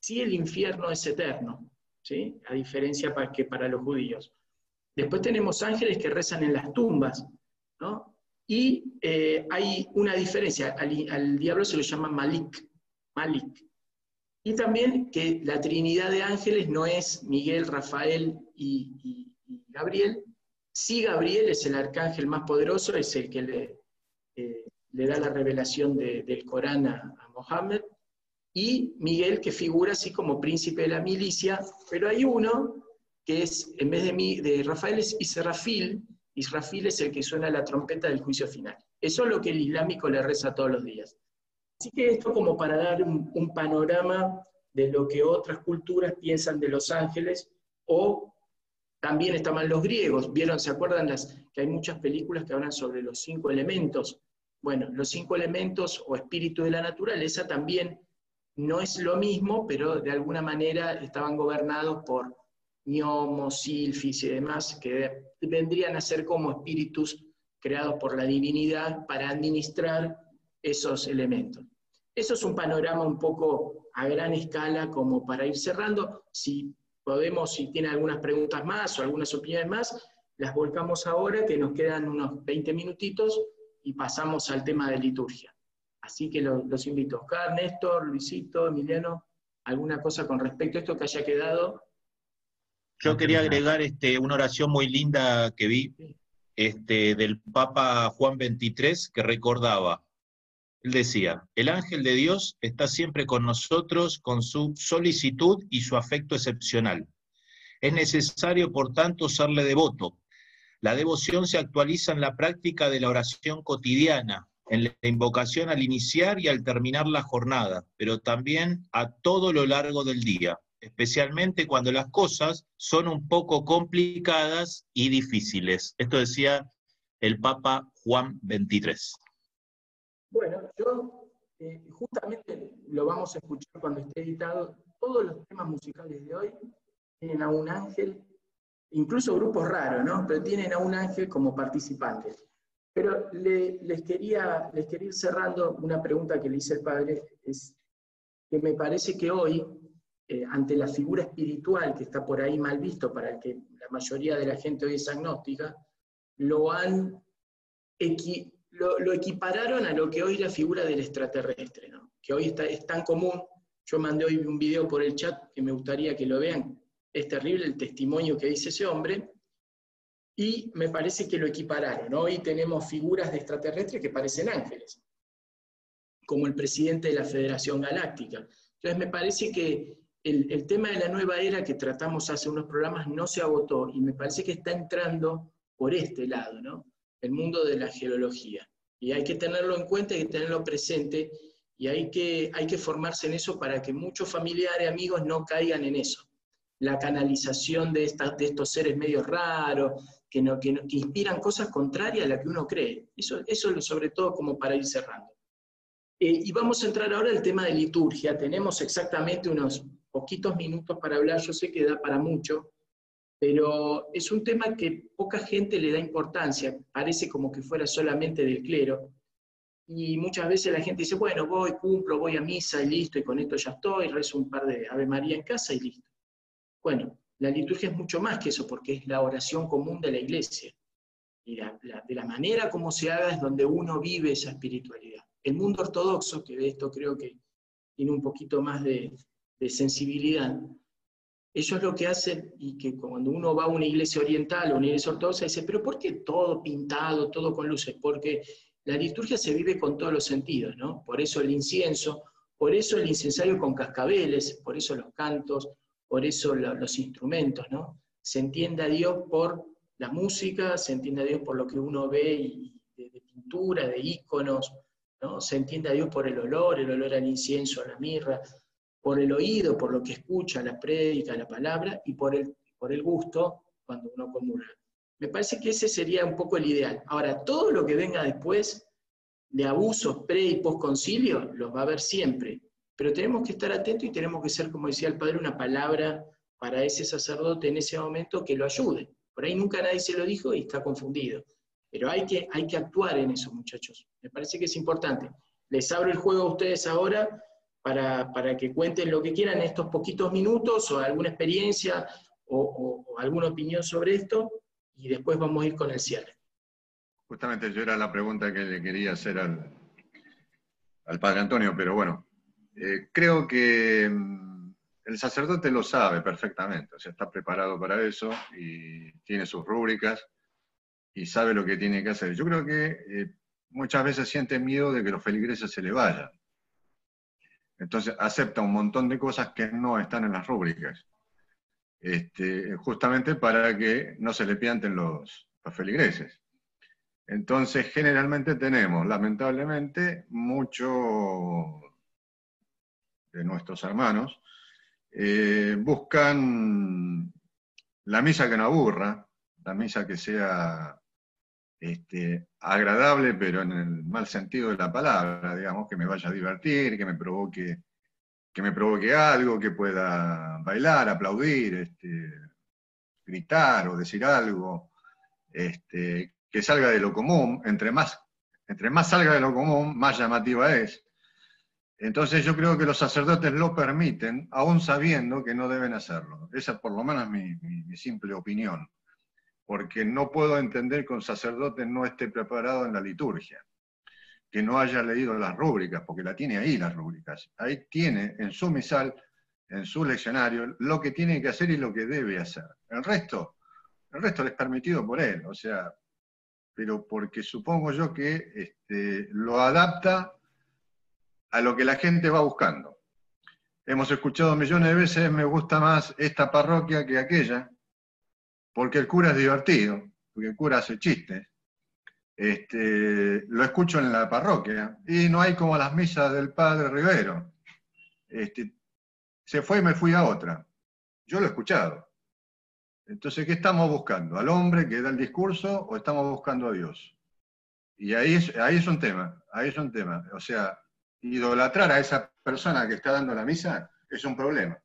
sí el infierno es eterno, ¿sí? a diferencia que para los judíos. Después tenemos ángeles que rezan en las tumbas, ¿no? Y eh, hay una diferencia, al, diablo se lo llama Malik, Malik. Y también que la Trinidad de ángeles no es Miguel, Rafael y, Gabriel. Sí, Gabriel es el arcángel más poderoso, es el que le, eh, da la revelación de- del Corán a, Mohammed, y Miguel, que figura así como príncipe de la milicia, pero hay uno que es, en vez de, de Rafael, es Israfil, Israfil es el que suena la trompeta del juicio final. Eso es lo que el islámico le reza todos los días. Así que esto como para dar un, panorama de lo que otras culturas piensan de los ángeles, o también estaban los griegos, vieron, ¿se acuerdan las, que hay muchas películas que hablan sobre los cinco elementos? Bueno, los cinco elementos o espíritu de la naturaleza también no es lo mismo, pero de alguna manera estaban gobernados por gnomos, silfis y demás, que vendrían a ser como espíritus creados por la divinidad para administrar esos elementos. Eso es un panorama un poco a gran escala como para ir cerrando. Si podemos, si tiene algunas preguntas más o algunas opiniones más, las volcamos ahora, que nos quedan unos 20 minutitos, y pasamos al tema de liturgia. Así que lo- los invito. Oscar, Néstor, Luisito, Emiliano, ¿alguna cosa con respecto a esto que haya quedado? Yo quería agregar este, una oración muy linda que vi este, del Papa Juan XXIII que recordaba. Él decía, el ángel de Dios está siempre con nosotros con su solicitud y su afecto excepcional. Es necesario, por tanto, serle devoto. La devoción se actualiza en la práctica de la oración cotidiana, en la invocación al iniciar y al terminar la jornada, pero también a todo lo largo del día, especialmente cuando las cosas son un poco complicadas y difíciles. Esto decía el Papa Juan XXIII. Bueno, yo eh, justamente lo vamos a escuchar cuando esté editado. Todos los temas musicales de hoy tienen a un ángel, incluso grupos raros, ¿no? Pero tienen a un ángel como participante. Pero le- les, quería, les quería ir cerrando una pregunta que le hice al padre, es que me parece que hoy, eh, ante la figura espiritual que está por ahí mal visto para el que la mayoría de la gente hoy es agnóstica, lo han equi- lo, lo equipararon a lo que hoy la figura del extraterrestre, ¿no? que hoy está, es tan común. Yo mandé hoy un video por el chat que me gustaría que lo vean. Es terrible el testimonio que dice ese hombre. Y me parece que lo equipararon. Hoy tenemos figuras de extraterrestres que parecen ángeles, como el presidente de la Federación Galáctica. Entonces me parece que el, tema de la nueva era que tratamos hace unos programas no se agotó y me parece que está entrando por este lado, ¿no? el mundo de la geología. Y hay que tenerlo en cuenta, hay que tenerlo presente, y hay que, hay que formarse en eso para que muchos familiares, amigos, no caigan en eso. La canalización de, de estos seres medio raros, que, no, que, inspiran cosas contrarias a las que uno cree. Eso, eso es sobre todo como para ir cerrando. Eh, y vamos a entrar ahora al tema de liturgia. Tenemos exactamente unos poquitos minutos para hablar, yo sé que da para mucho, pero es un tema que poca gente le da importancia, parece como que fuera solamente del clero, y muchas veces la gente dice, bueno, voy, cumplo, voy a misa y listo, y con esto ya estoy, rezo un par de Ave María en casa y listo. Bueno, la liturgia es mucho más que eso, porque es la oración común de la iglesia. Y de la manera como se haga es donde uno vive esa espiritualidad. El mundo ortodoxo, que de esto creo que tiene un poquito más de, de sensibilidad, ellos lo que hacen, y que cuando uno va a una iglesia oriental o una iglesia ortodoxa, dice, pero ¿por qué todo pintado, todo con luces? Porque la liturgia se vive con todos los sentidos, ¿no? Por eso el incienso, por eso el incensario con cascabeles, por eso los cantos, por eso lo- los instrumentos, ¿no? Se entiende a Dios por la música, se entiende a Dios por lo que uno ve y- de, de pintura, de íconos, ¿no? Se entiende a Dios por el olor, el olor al incienso, a la mirra, por el oído, por lo que escucha, la prédica, la palabra, y por el, por el gusto cuando uno comulga. Me parece que ese sería un poco el ideal. Ahora, todo lo que venga después de abusos pre y post concilio, los va a haber siempre. Pero tenemos que estar atentos y tenemos que ser, como decía el padre, una palabra para ese sacerdote en ese momento que lo ayude. Por ahí nunca nadie se lo dijo y está confundido. Pero hay que, hay que actuar en eso, muchachos. Me parece que es importante. Les abro el juego a ustedes ahora para, para que cuenten lo que quieran en estos poquitos minutos o alguna experiencia o, o- o alguna opinión sobre esto y después vamos a ir con el cierre. Justamente yo era la pregunta que le quería hacer al, al padre Antonio, pero bueno, eh, creo que mm, el sacerdote lo sabe perfectamente, o sea, está preparado para eso y tiene sus rúbricas y sabe lo que tiene que hacer. Yo creo que eh, muchas veces siente miedo de que los feligreses se le vayan. Entonces acepta un montón de cosas que no están en las rúbricas, este, justamente para que no se le pianten los, feligreses. Entonces, generalmente tenemos, lamentablemente, muchos de nuestros hermanos eh, buscan la misa que no aburra, la misa que sea este, agradable, pero en el mal sentido de la palabra, digamos, que me vaya a divertir, que me provoque, que me provoque algo, que pueda bailar, aplaudir, este, gritar o decir algo, este, que salga de lo común, entre más, entre más salga de lo común, más llamativa es. Entonces yo creo que los sacerdotes lo permiten, aún sabiendo que no deben hacerlo. Esa por lo menos es mi, simple opinión. Porque no puedo entender que un sacerdote no esté preparado en la liturgia, que no haya leído las rúbricas, porque la tiene ahí las rúbricas. Ahí tiene en su misal, en su leccionario, lo que tiene que hacer y lo que debe hacer. El resto, el resto es permitido por él. O sea, pero porque supongo yo que este, lo adapta a lo que la gente va buscando. Hemos escuchado millones de veces, me gusta más esta parroquia que aquella, porque el cura es divertido, porque el cura hace chistes. Este, lo escucho en la parroquia y no hay como las misas del padre Rivero. Este, se fue y me fui a otra. Yo lo he escuchado. Entonces, ¿qué estamos buscando? ¿Al hombre que da el discurso o estamos buscando a Dios? Y ahí es, ahí es un tema, ahí es un tema. O sea, idolatrar a esa persona que está dando la misa es un problema.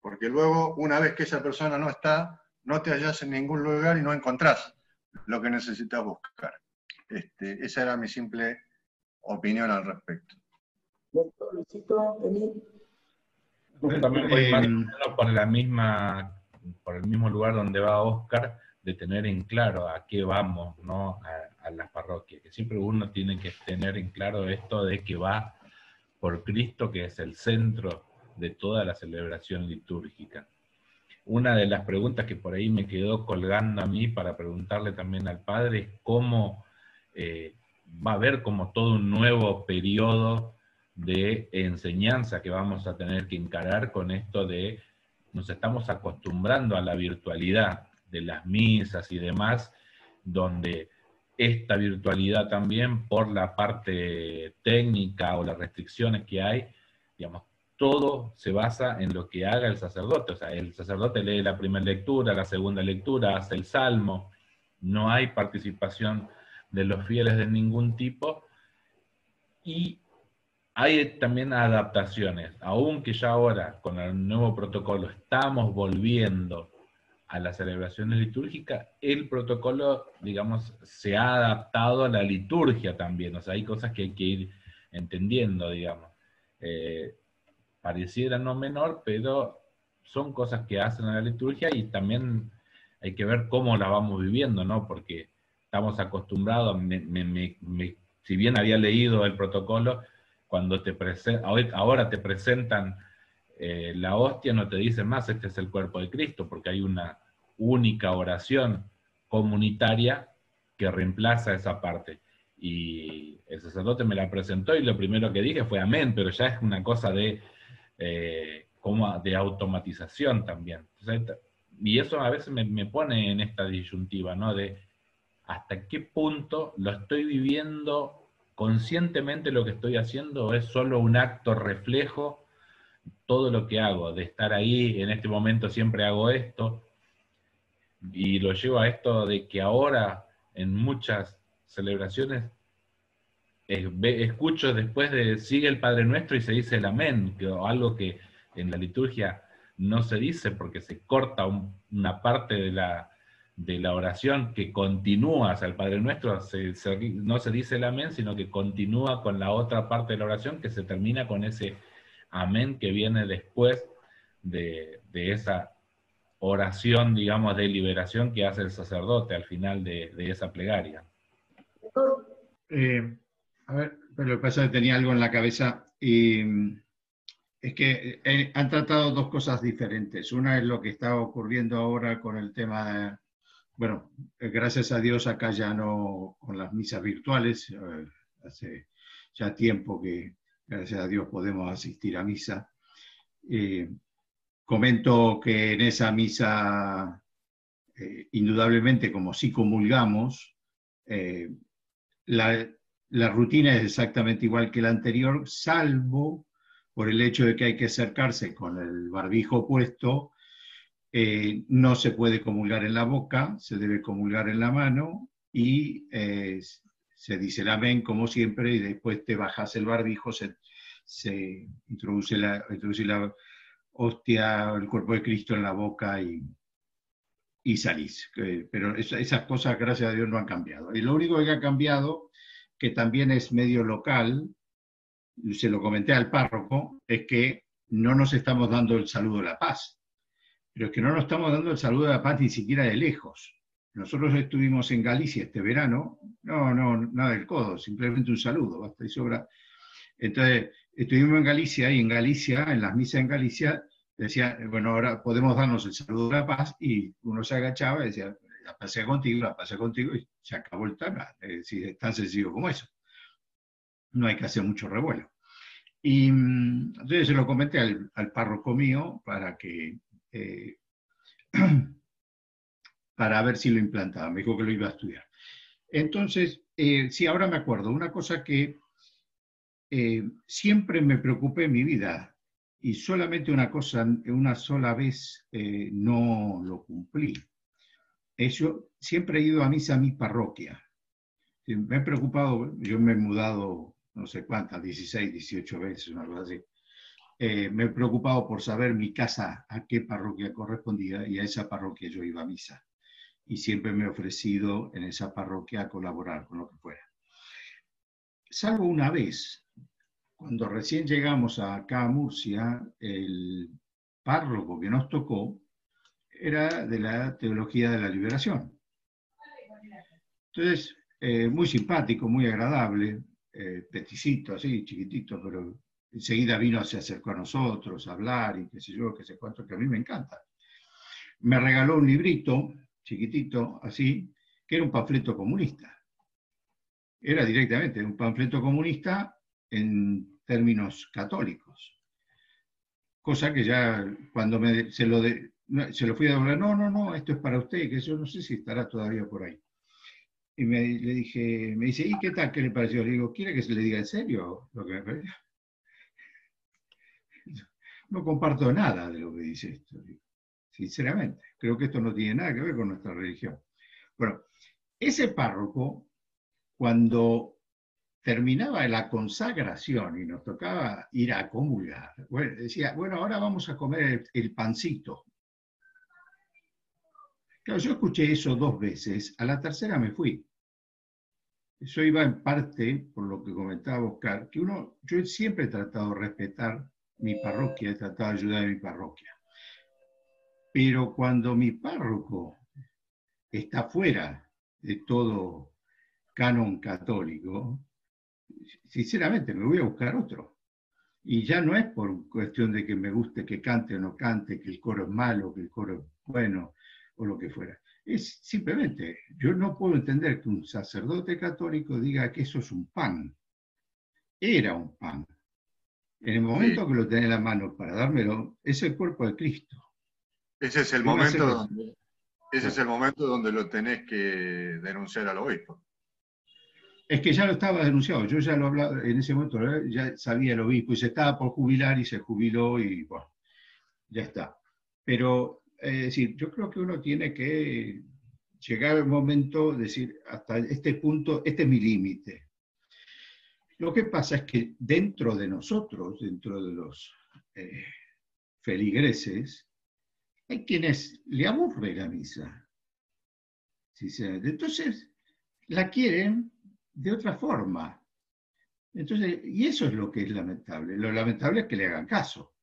Porque luego, una vez que esa persona no está, no te hallas en ningún lugar y no encontrás lo que necesitas buscar. Este, esa era mi simple opinión al respecto. también voy más por la misma por el mismo lugar donde va Oscar, de tener en claro a qué vamos, ¿no? A, a las parroquias, que siempre uno tiene que tener en claro esto de que va por Cristo, que es el centro de toda la celebración litúrgica. Una de las preguntas que por ahí me quedó colgando a mí para preguntarle también al Padre es cómo eh, va a haber como todo un nuevo periodo de enseñanza que vamos a tener que encarar con esto de nos estamos acostumbrando a la virtualidad de las misas y demás, donde esta virtualidad también por la parte técnica o las restricciones que hay, digamos, todo se basa en lo que haga el sacerdote. O sea, el sacerdote lee la primera lectura, la segunda lectura, hace el salmo, no hay participación de los fieles de ningún tipo. Y hay también adaptaciones, aunque ya ahora con el nuevo protocolo estamos volviendo a las celebraciones litúrgicas, el protocolo, digamos, se ha adaptado a la liturgia también, o sea, hay cosas que hay que ir entendiendo, digamos. Eh, pareciera no menor, pero son cosas que hacen a la liturgia y también hay que ver cómo la vamos viviendo, ¿no? Porque estamos acostumbrados, si bien había leído el protocolo, cuando te ahora te presentan eh, la hostia, no te dicen más, este es el cuerpo de Cristo, porque hay una única oración comunitaria que reemplaza esa parte. Y el sacerdote me la presentó y lo primero que dije fue amén, pero ya es una cosa de, eh, como de automatización también. y eso a veces me, me, pone en esta disyuntiva, ¿no? De hasta qué punto lo estoy viviendo conscientemente lo que estoy haciendo es solo un acto reflejo, todo lo que hago, de estar ahí, en este momento siempre hago esto, y lo llevo a esto de que ahora en muchas celebraciones escucho después de sigue el Padre Nuestro y se dice el amén, que, algo que en la liturgia no se dice porque se corta una parte de la, de la oración que continúa hacia el Padre Nuestro, no se dice el amén, sino que continúa con la otra parte de la oración que se termina con ese amén que viene después de, esa oración, digamos, de liberación que hace el sacerdote al final de, esa plegaria. Eh, a ver, pero lo que pasa que tenía algo en la cabeza y mm, es que eh, han tratado dos cosas diferentes. Una es lo que está ocurriendo ahora con el tema de bueno, gracias a Dios acá ya no con las misas virtuales, eh, hace ya tiempo que, gracias a Dios, podemos asistir a misa. Comento que en esa misa, eh, indudablemente, como sí comulgamos, la, la rutina es exactamente igual que la anterior, salvo por el hecho de que hay que acercarse con el barbijo puesto, eh, no se puede comulgar en la boca, se debe comulgar en la mano y eh, se dice el amén como siempre y después te bajas el barbijo, se, se introduce, la, introduce la hostia, el cuerpo de Cristo en la boca y, y salís. Pero esas cosas, gracias a Dios, no han cambiado. Y lo único que ha cambiado, que también es medio local, se lo comenté al párroco, es que no nos estamos dando el saludo de la paz. Pero es que no nos estamos dando el saludo de la paz ni siquiera de lejos. Nosotros estuvimos en Galicia este verano, no, no, nada del codo, simplemente un saludo, basta y sobra. Entonces, estuvimos en Galicia y en Galicia, en las misas en Galicia, decía, bueno, ahora podemos darnos el saludo de la paz y uno se agachaba y decía, la paz sea contigo, la paz sea contigo y se acabó el tema. Es decir, es tan sencillo como eso. No hay que hacer mucho revuelo. Y entonces se lo comenté al, al párroco mío para que eh, (clears throat) para ver si lo implantaba. Me dijo que lo iba a estudiar. Entonces, eh, sí, ahora me acuerdo, una cosa que eh, siempre me preocupé en mi vida y solamente una cosa, una sola vez no lo cumplí. Yo siempre he ido a misa a mi parroquia. Me he preocupado, yo me he mudado no sé cuántas, 16, 18 veces, una cosa. Eh, me he preocupado por saber mi casa a qué parroquia correspondía y a esa parroquia yo iba a misa. Y siempre me he ofrecido en esa parroquia a colaborar con lo que fuera. Salvo una vez, cuando recién llegamos acá a Murcia, el párroco que nos tocó era de la teología de la liberación. Entonces, eh, muy simpático, muy agradable, eh, peticito, así, chiquitito, pero enseguida vino, se acercó a nosotros a hablar y qué sé yo, qué sé cuánto, que a mí me encanta. Me regaló un librito chiquitito, así, que era un panfleto comunista. Era directamente un panfleto comunista en términos católicos. Cosa que ya cuando me, se, lo se lo fui a hablar, no, no, no, esto es para usted, que yo no sé si estará todavía por ahí. Y me, le dije, me dice, ¿y qué tal? ¿Qué le pareció? Le digo, ¿quiere que se le diga en serio lo que me pareció? (laughs) no comparto nada de lo que dice esto, sinceramente. Creo que esto no tiene nada que ver con nuestra religión. Bueno, ese párroco, cuando terminaba la consagración y nos tocaba ir a comulgar, decía, bueno, ahora vamos a comer el, pancito. Claro, yo escuché eso dos veces, a la tercera me fui. Eso iba en parte, por lo que comentaba Oscar, que uno, yo siempre he tratado de respetar mi parroquia, he tratado de ayudar a mi parroquia. Pero cuando mi párroco está fuera de todo canon católico, sinceramente me voy a buscar otro. Y ya no es por cuestión de que me guste que cante o no cante, que el coro es malo, que el coro es bueno, o lo que fuera. Es simplemente, yo no puedo entender que un sacerdote católico diga que eso es un pan. Era un pan. En el momento que lo tenés en la mano para dármelo, es el cuerpo de Cristo. Ese es el momento donde, ese es el momento donde lo tenés que denunciar al obispo. Es que ya lo estaba denunciado, yo ya lo hablaba, en ese momento ¿eh? ya sabía el obispo y se estaba por jubilar y se jubiló y bueno, ya está. Pero, es decir, yo creo que uno tiene que llegar al momento de decir, hasta este punto, este es mi límite. Lo que pasa es que dentro de nosotros, dentro de los eh, feligreses, hay quienes le aburre la misa. Entonces, la quieren de otra forma. Entonces, y eso es lo que es lamentable. Lo lamentable es que le hagan caso.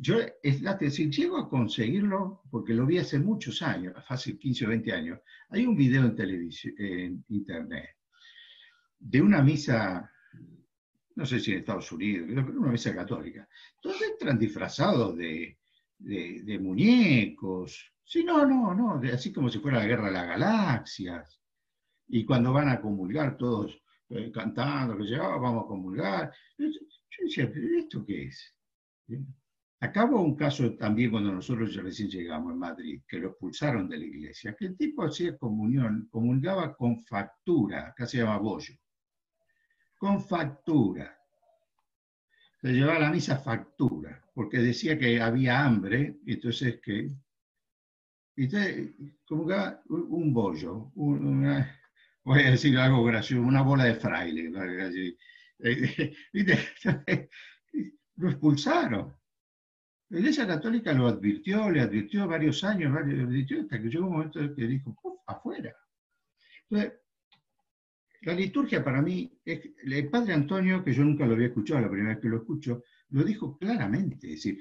Yo, es llego a conseguirlo, porque lo vi hace muchos años, hace 15 o 20 años, hay un video en televisión, en internet, de una misa, no sé si en Estados Unidos, pero una misa católica. Todos entran disfrazados de, de, muñecos. Sí, no, no, no, así como si fuera la guerra de las galaxias. Y cuando van a comulgar todos eh, cantando, que llegaba, vamos a comulgar. Yo, decía, ¿pero esto qué es? Acabo un caso también cuando nosotros recién llegamos en Madrid, que lo expulsaron de la iglesia, que el tipo hacía comunión, comulgaba con factura, acá se llama bollo, con factura. Se llevaba la misa factura, porque decía que había hambre, entonces que... Entonces, comulgaba un bollo, voy a decir algo gracioso, una bola de fraile. (laughs) (laughs) Lo expulsaron. La Iglesia Católica lo advirtió, le advirtió varios años, varios, advirtió hasta que llegó un momento en que dijo, "Puf, afuera. La liturgia para mí, el Padre Antonio, que yo nunca lo había escuchado, la primera vez que lo escucho, lo dijo claramente. Es decir,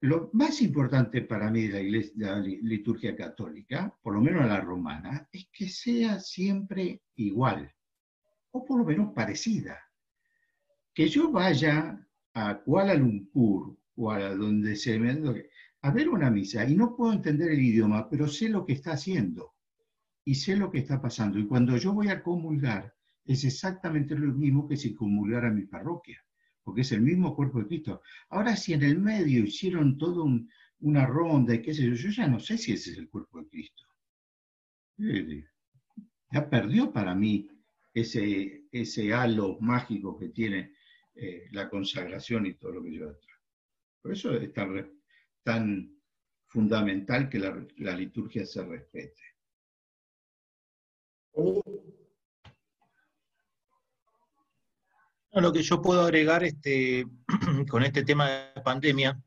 lo más importante para mí de la, liturgia católica, por lo menos la romana, es que sea siempre igual, o por lo menos parecida. Que yo vaya a Kuala Lumpur o a donde se me a ver una misa y no puedo entender el idioma, pero sé lo que está haciendo y sé lo que está pasando. Y cuando yo voy a comulgar, es exactamente lo mismo que si comulgara mi parroquia, porque es el mismo cuerpo de Cristo. Ahora, si en el medio hicieron todo un- una ronda y qué sé yo, yo ya no sé si ese es el cuerpo de Cristo. Eh, Ya perdió para mí ese, ese halo mágico que tiene eh, la consagración y todo lo que detrás. Por eso es tan, fundamental que la, la liturgia se respete. Lo que yo puedo agregar este, (clears throat) con este tema de pandemia,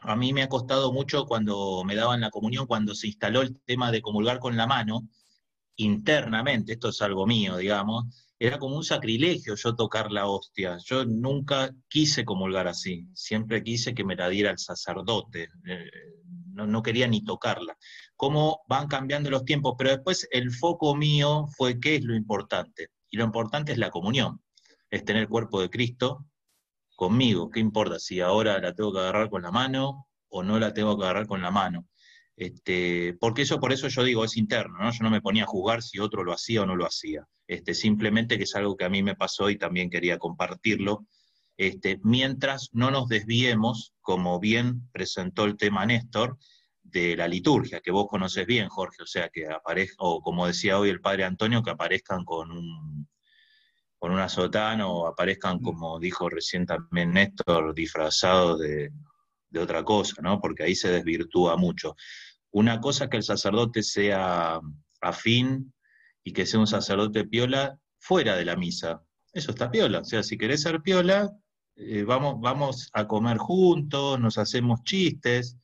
a mí me ha costado mucho cuando me daban la comunión, cuando se instaló el tema de comulgar con la mano, internamente, esto es algo mío, digamos, era como un sacrilegio yo tocar la hostia. Yo nunca quise comulgar así, siempre quise que me la diera el sacerdote, eh, no, no quería ni tocarla. Cómo van cambiando los tiempos, pero después el foco mío fue qué es lo importante. Y lo importante es la comunión, es tener el cuerpo de Cristo conmigo. ¿Qué importa si ahora la tengo que agarrar con la mano o no la tengo que agarrar con la mano? Este, porque eso, por eso yo digo, es interno, ¿no? Yo no me ponía a juzgar si otro lo hacía o no lo hacía. Este, simplemente que es algo que a mí me pasó y también quería compartirlo. Este, mientras no nos desviemos, como bien presentó el tema Néstor, de la liturgia, que vos conoces bien, Jorge, o sea, que aparezca, o como decía hoy el padre Antonio, que aparezcan con un, con una sotana o aparezcan, como dijo recién también Néstor, disfrazados de, de otra cosa, ¿no? Porque ahí se desvirtúa mucho. Una cosa es que el sacerdote sea afín y que sea un sacerdote piola fuera de la misa. Eso está piola. O sea, si querés ser piola, eh, vamos, vamos a comer juntos, nos hacemos chistes.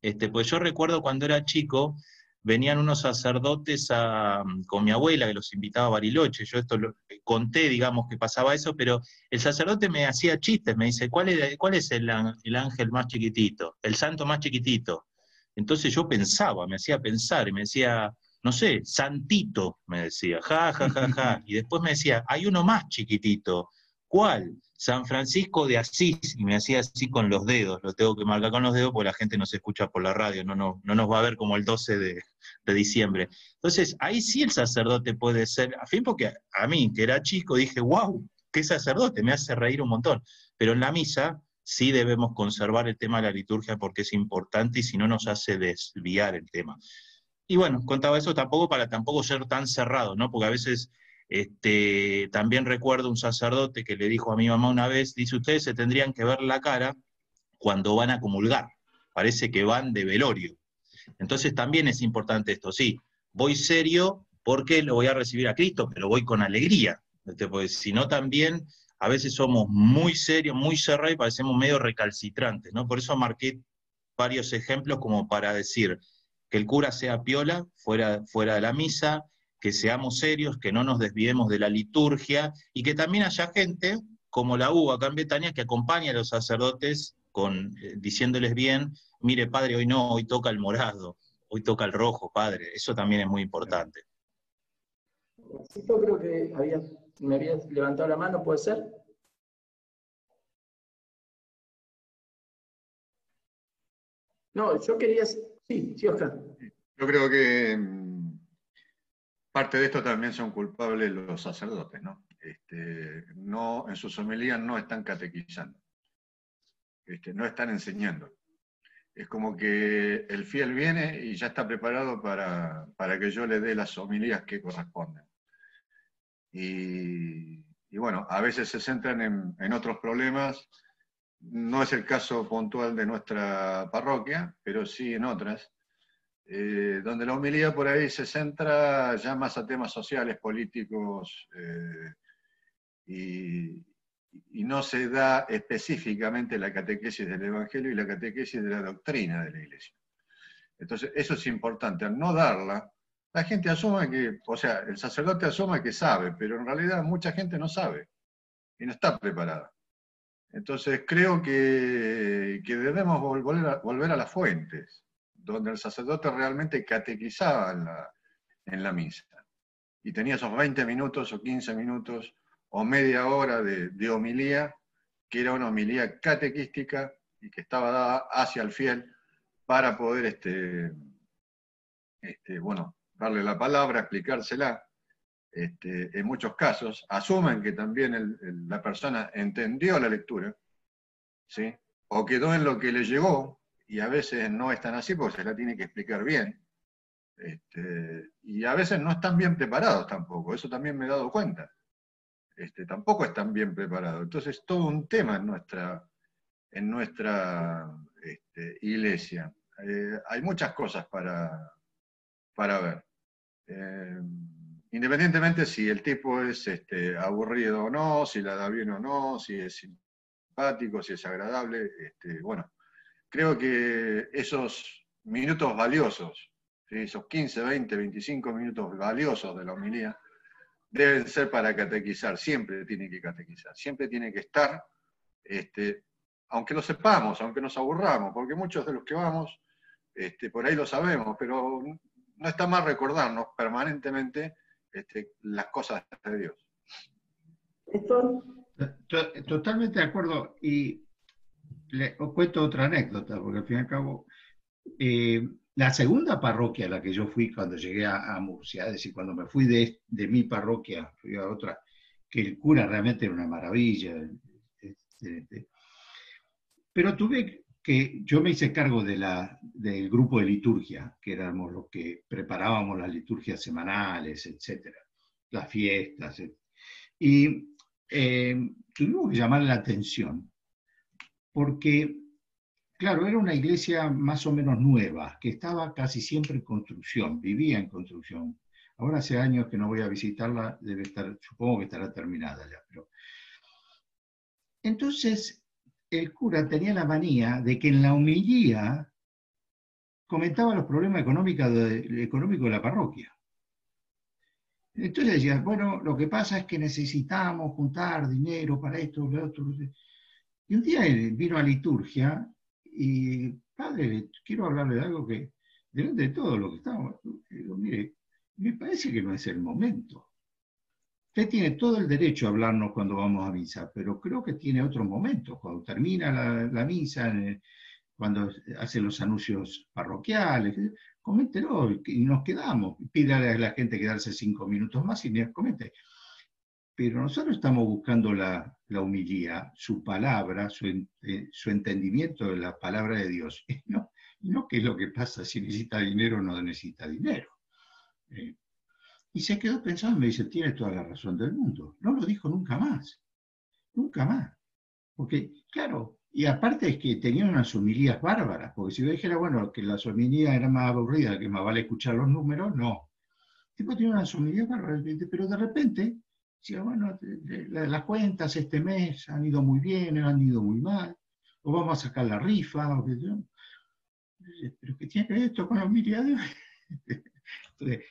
Este, pues yo recuerdo cuando era chico, venían unos sacerdotes a- con mi abuela que los invitaba a Bariloche. Yo esto lo conté, digamos, que pasaba eso, pero el sacerdote me hacía chistes, me dice, ¿cuál es, cuál es el, el ángel más chiquitito? El santo más chiquitito. Entonces yo pensaba, me hacía pensar y me decía, no sé, Santito, me decía, ja, ja, ja, ja. (laughs) Y después me decía, hay uno más chiquitito. ¿Cuál? San Francisco de Asís. Y me hacía así con los dedos, lo tengo que marcar con los dedos porque la gente no se escucha por la radio, no, no, no nos va a ver como el 12 de, de diciembre. Entonces, ahí sí el sacerdote puede ser, a fin porque a mí, que era chico, dije, wow, qué sacerdote, me hace reír un montón. Pero en la misa sí debemos conservar el tema de la liturgia porque es importante y si no nos hace desviar el tema. Y bueno, contaba eso tampoco para tampoco ser tan cerrado, ¿no? Porque a veces este, también recuerdo un sacerdote que le dijo a mi mamá una vez, dice, ustedes se tendrían que ver la cara cuando van a comulgar. Parece que van de velorio. Entonces también es importante esto, sí, voy serio porque lo voy a recibir a Cristo, pero voy con alegría. Porque si no también a veces somos muy serios, muy cerrados y parecemos medio recalcitrantes, ¿no? Por eso marqué varios ejemplos como para decir que el cura sea piola fuera, fuera de la misa, que seamos serios, que no nos desviemos de la liturgia y que también haya gente, como la hubo acá en Betania, que acompañe a los sacerdotes con, eh, diciéndoles bien, mire padre, hoy no, hoy toca el morado, hoy toca el rojo, padre, eso también es muy importante. Yo creo que había, me había levantado la mano, ¿puede ser? No, yo quería... Sí, sí, Oscar. Yo creo que parte de esto también son culpables los sacerdotes, ¿no? Este, no en sus homilías no están catequizando, este, no están enseñando. Es como que el fiel viene y ya está preparado para, para que yo le dé las homilías que corresponden. Y, y bueno, a veces se centran en, en otros problemas. No es el caso puntual de nuestra parroquia, pero sí en otras eh, donde la homilía por ahí se centra ya más a temas sociales, políticos, eh, y, no se da específicamente la catequesis del Evangelio y la catequesis de la doctrina de la Iglesia. Entonces, eso es importante. Al no darla, la gente asuma que, o sea, el sacerdote asuma que sabe, pero en realidad mucha gente no sabe y no está preparada. Entonces, creo que, que debemos volver a, volver a las fuentes donde el sacerdote realmente catequizaba en la, misa. Y tenía esos 20 minutos o 15 minutos o media hora de, homilía, que era una homilía catequística y que estaba dada hacia el fiel para poder, este, este, bueno, darle la palabra, explicársela. Este, en muchos casos asumen que también la persona entendió la lectura, ¿sí? o quedó en lo que le llegó, y a veces no es tan así porque se la tiene que explicar bien. Este, y a veces no están bien preparados tampoco, eso también me he dado cuenta. Este, tampoco están bien preparados. Entonces, todo un tema en nuestra, en nuestra este, iglesia. Eh, hay muchas cosas para, para ver. Eh, independientemente si el tipo es aburrido o no, si la da bien o no, si es simpático, si es agradable, bueno, creo que esos minutos valiosos, esos 15, 20, 25 minutos valiosos de la homilía, deben ser para catequizar, siempre tiene que catequizar, siempre tiene que estar, este, aunque lo sepamos, aunque nos aburramos, porque muchos de los que vamos, este, por ahí lo sabemos, pero no está mal recordarnos permanentemente este, las cosas de Dios. Totalmente de acuerdo. Y le, os cuento otra anécdota, porque al fin y al cabo, eh, la segunda parroquia a la que yo fui cuando llegué a, Murcia, es decir, cuando me fui de, de, mi parroquia, fui a otra, que el cura realmente era una maravilla. Este, pero tuve que, yo me hice cargo de la, del grupo de liturgia, que éramos los que preparábamos las liturgias semanales, etcétera, las fiestas. Y eh, tuvimos que llamar la atención porque, claro, era una iglesia más o menos nueva, que estaba casi siempre en construcción, vivía en construcción. Ahora hace años que no voy a visitarla, estar, supongo que estará terminada ya. Pero... Entonces, el cura tenía la manía de que en la humillía comentaba los problemas económicos de, de la parroquia. Entonces decía, bueno, lo que pasa es que necesitamos juntar dinero para esto, para otro. Y un día vino a liturgia y, padre, quiero hablarle de algo que, delante de todo lo que estamos, digo, mire, me parece que no es el momento. Usted tiene todo el derecho a hablarnos cuando vamos a misa, pero creo que tiene otro momento, cuando termina la, misa, cuando hace los anuncios parroquiales, coméntelo y nos quedamos. Pídale a la gente quedarse cinco minutos más y me comente pero nosotros estamos buscando la, la humilía, su palabra, su, eh, su, entendimiento de la palabra de Dios, (laughs) y no, no qué es lo que pasa si necesita dinero o no necesita dinero. Eh, y se quedó pensando, me dice, tiene toda la razón del mundo. No lo dijo nunca más, nunca más. Porque, claro, y aparte es que tenía unas humilías bárbaras, porque si yo dijera, bueno, que las humilías eran más aburridas, que más vale escuchar los números, no. El tipo tiene unas humilías bárbaras, pero de repente bueno, las cuentas este mes han ido muy bien, han ido muy mal, o vamos a sacar la rifa, o pero ¿qué tiene que ver esto con la humildad? (laughs) Entonces,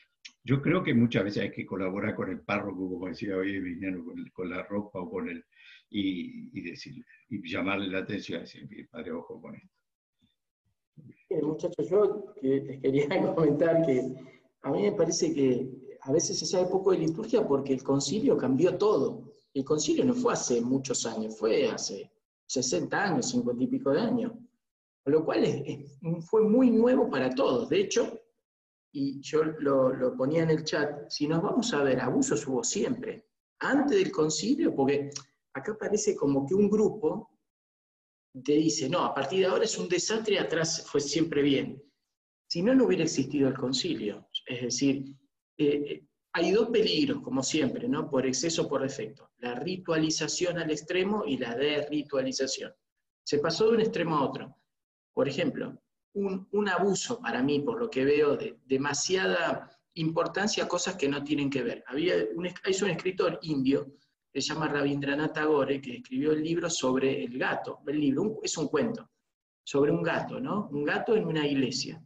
yo creo que muchas veces hay que colaborar con el párroco, como decía hoy Emiliano, con, con la ropa o con el, y, decirle, y llamarle la atención y decir, padre, ojo con esto. muchachos, yo les quería (laughs) comentar que a mí me parece que a veces se sabe poco de liturgia porque el concilio cambió todo. El concilio no fue hace muchos años, fue hace 60 años, 50 y pico de años. Lo cual fue muy nuevo para todos. De hecho, y yo lo, lo ponía en el chat, si nos vamos a ver, abusos hubo siempre, antes del concilio, porque acá parece como que un grupo te dice, no, a partir de ahora es un desastre atrás fue siempre bien. Si no, no hubiera existido el concilio. Es decir, eh, hay dos peligros, como siempre, ¿no? Por exceso o por defecto. La ritualización al extremo y la derritualización. Se pasó de un extremo a otro. Por ejemplo, un, un abuso para mí, por lo que veo, de demasiada importancia a cosas que no tienen que ver. Había un, hay un escritor indio se llama Rabindranath Tagore, que escribió el libro sobre el gato. El libro es un cuento sobre un gato, ¿no? Un gato en una iglesia,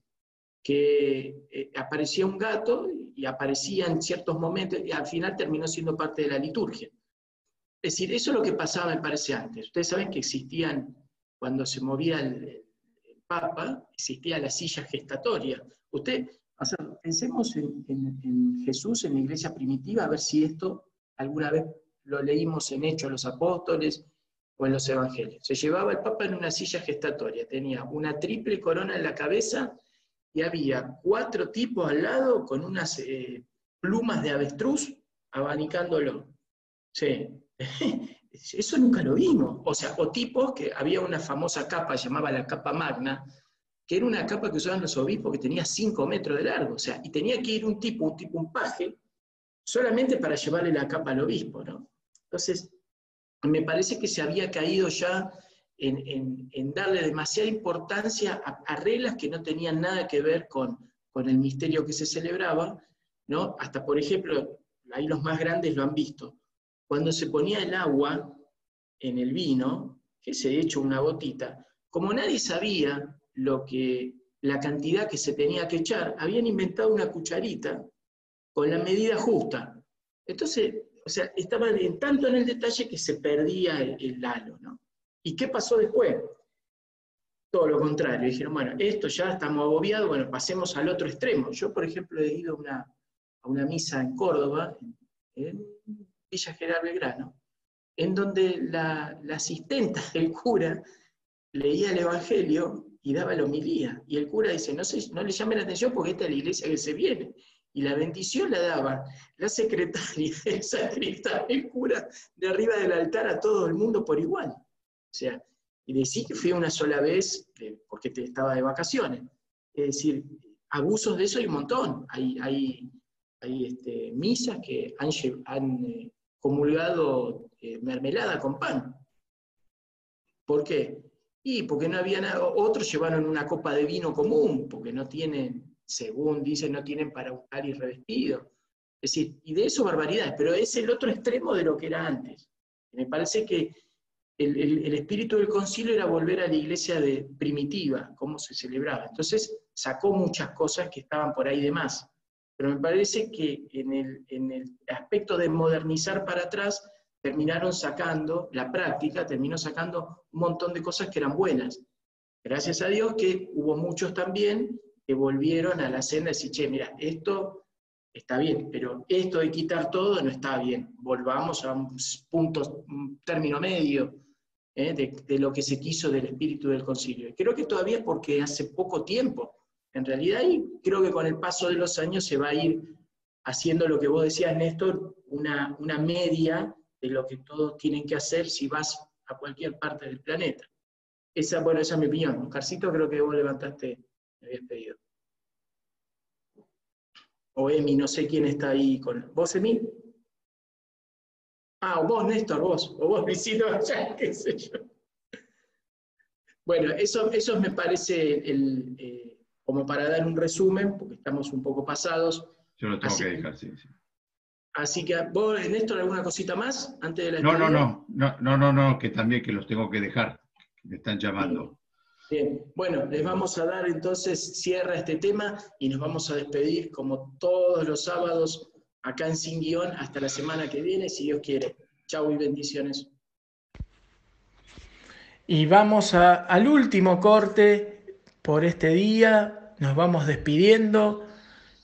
que eh, aparecía un gato y aparecía en ciertos momentos y al final terminó siendo parte de la liturgia. Es decir, eso es lo que pasaba, me parece, antes. Ustedes saben que existían, cuando se movía el, Papa, existía la silla gestatoria. Usted, pensemos en, en Jesús, en la iglesia primitiva, a ver si esto alguna vez lo leímos en Hechos los Apóstoles o en los Evangelios. Se llevaba el Papa en una silla gestatoria, tenía una triple corona en la cabeza y había cuatro tipos al lado con unas eh, plumas de avestruz abanicándolo. Sí. (laughs) Eso nunca lo vimos. O sea, o tipos que había una famosa capa, llamaba la capa magna, que era una capa que usaban los obispos que tenía cinco metros de largo. O sea, y tenía que ir un tipo, un tipo, un paje, solamente para llevarle la capa al obispo, ¿no? Entonces, me parece que se había caído ya en, darle demasiada importancia a, reglas que no tenían nada que ver con, el misterio que se celebraba, ¿no? Hasta, por ejemplo, ahí los más grandes lo han visto, cuando se ponía el agua en el vino, que se hecho una botita, como nadie sabía lo que, la cantidad que se tenía que echar, habían inventado una cucharita con la medida justa. Entonces, o sea, estaban en, tanto en el detalle que se perdía el, halo, ¿no? ¿Y qué pasó después? Todo lo contrario, dijeron, bueno, esto ya estamos agobiados, bueno, pasemos al otro extremo. Yo, por ejemplo, he ido a una, misa en Córdoba, en, Villa General Belgrano, en donde la, la, asistenta del cura leía el Evangelio y daba la homilía. Y el cura dice, no, se, no le llame la atención porque esta es la iglesia que se viene y la bendición la daba la secretaria, (laughs) el sacristán, el cura, de arriba del altar a todo el mundo por igual. O sea, y decir que fui una sola vez eh, porque te, estaba de vacaciones. Es decir, abusos de eso hay un montón. Hay, hay, hay este, misas que han, han eh, comulgado eh, mermelada con pan. ¿Por qué? Y porque no había nada, otros llevaron una copa de vino común, porque no tienen según dicen, no tienen para buscar y revestido. Es decir, y de eso barbaridades, pero es el otro extremo de lo que era antes. Me parece que el, espíritu del concilio era volver a la iglesia de primitiva, cómo se celebraba. Entonces sacó muchas cosas que estaban por ahí de más. Pero me parece que en el, aspecto de modernizar para atrás, terminaron sacando, la práctica terminó sacando un montón de cosas que eran buenas. Gracias a Dios que hubo muchos también volvieron a la senda y decir, mira, esto está bien, pero esto de quitar todo no está bien. Volvamos a un punto, un término medio ¿eh? de, lo que se quiso del espíritu del concilio. creo que todavía es porque hace poco tiempo, en realidad, y creo que con el paso de los años se va a ir haciendo lo que vos decías, Néstor, una, una media de lo que todos tienen que hacer si vas a cualquier parte del planeta. Esa, bueno, esa es mi opinión. Carcito, creo que vos levantaste me habías pedido. O Emi, no sé quién está ahí con. ¿Vos, Emi? Ah, o vos, Néstor, vos. O vos, (laughs) Visito, ya, qué sé yo. Bueno, eso, eso me parece el, eh, como para dar un resumen, porque estamos un poco pasados. Yo lo tengo que dejar, sí, sí. Así que, ¿vos, Néstor, alguna cosita más antes de la no, no, no, no, no, no, no, que también que los tengo que dejar. Me están llamando. Bien, bueno, les vamos a dar entonces cierre a este tema y nos vamos a despedir como todos los sábados acá en Sin Guión hasta la semana que viene, si Dios quiere. Chau y bendiciones. Y vamos al último corte por este día, nos vamos despidiendo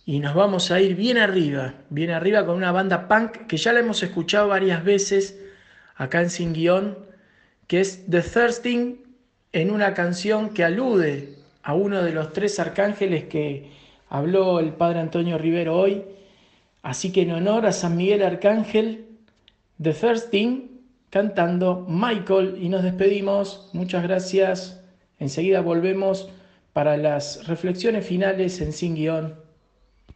y nos vamos a ir bien arriba, bien arriba con una banda punk que ya la hemos escuchado varias veces acá en Sin Guión, que es The Thirsting en una canción que alude a uno de los tres arcángeles que habló el Padre Antonio Rivero hoy. Así que en honor a San Miguel Arcángel, The First Thing, cantando Michael y nos despedimos. Muchas gracias. Enseguida volvemos para las reflexiones finales en Sin Guión.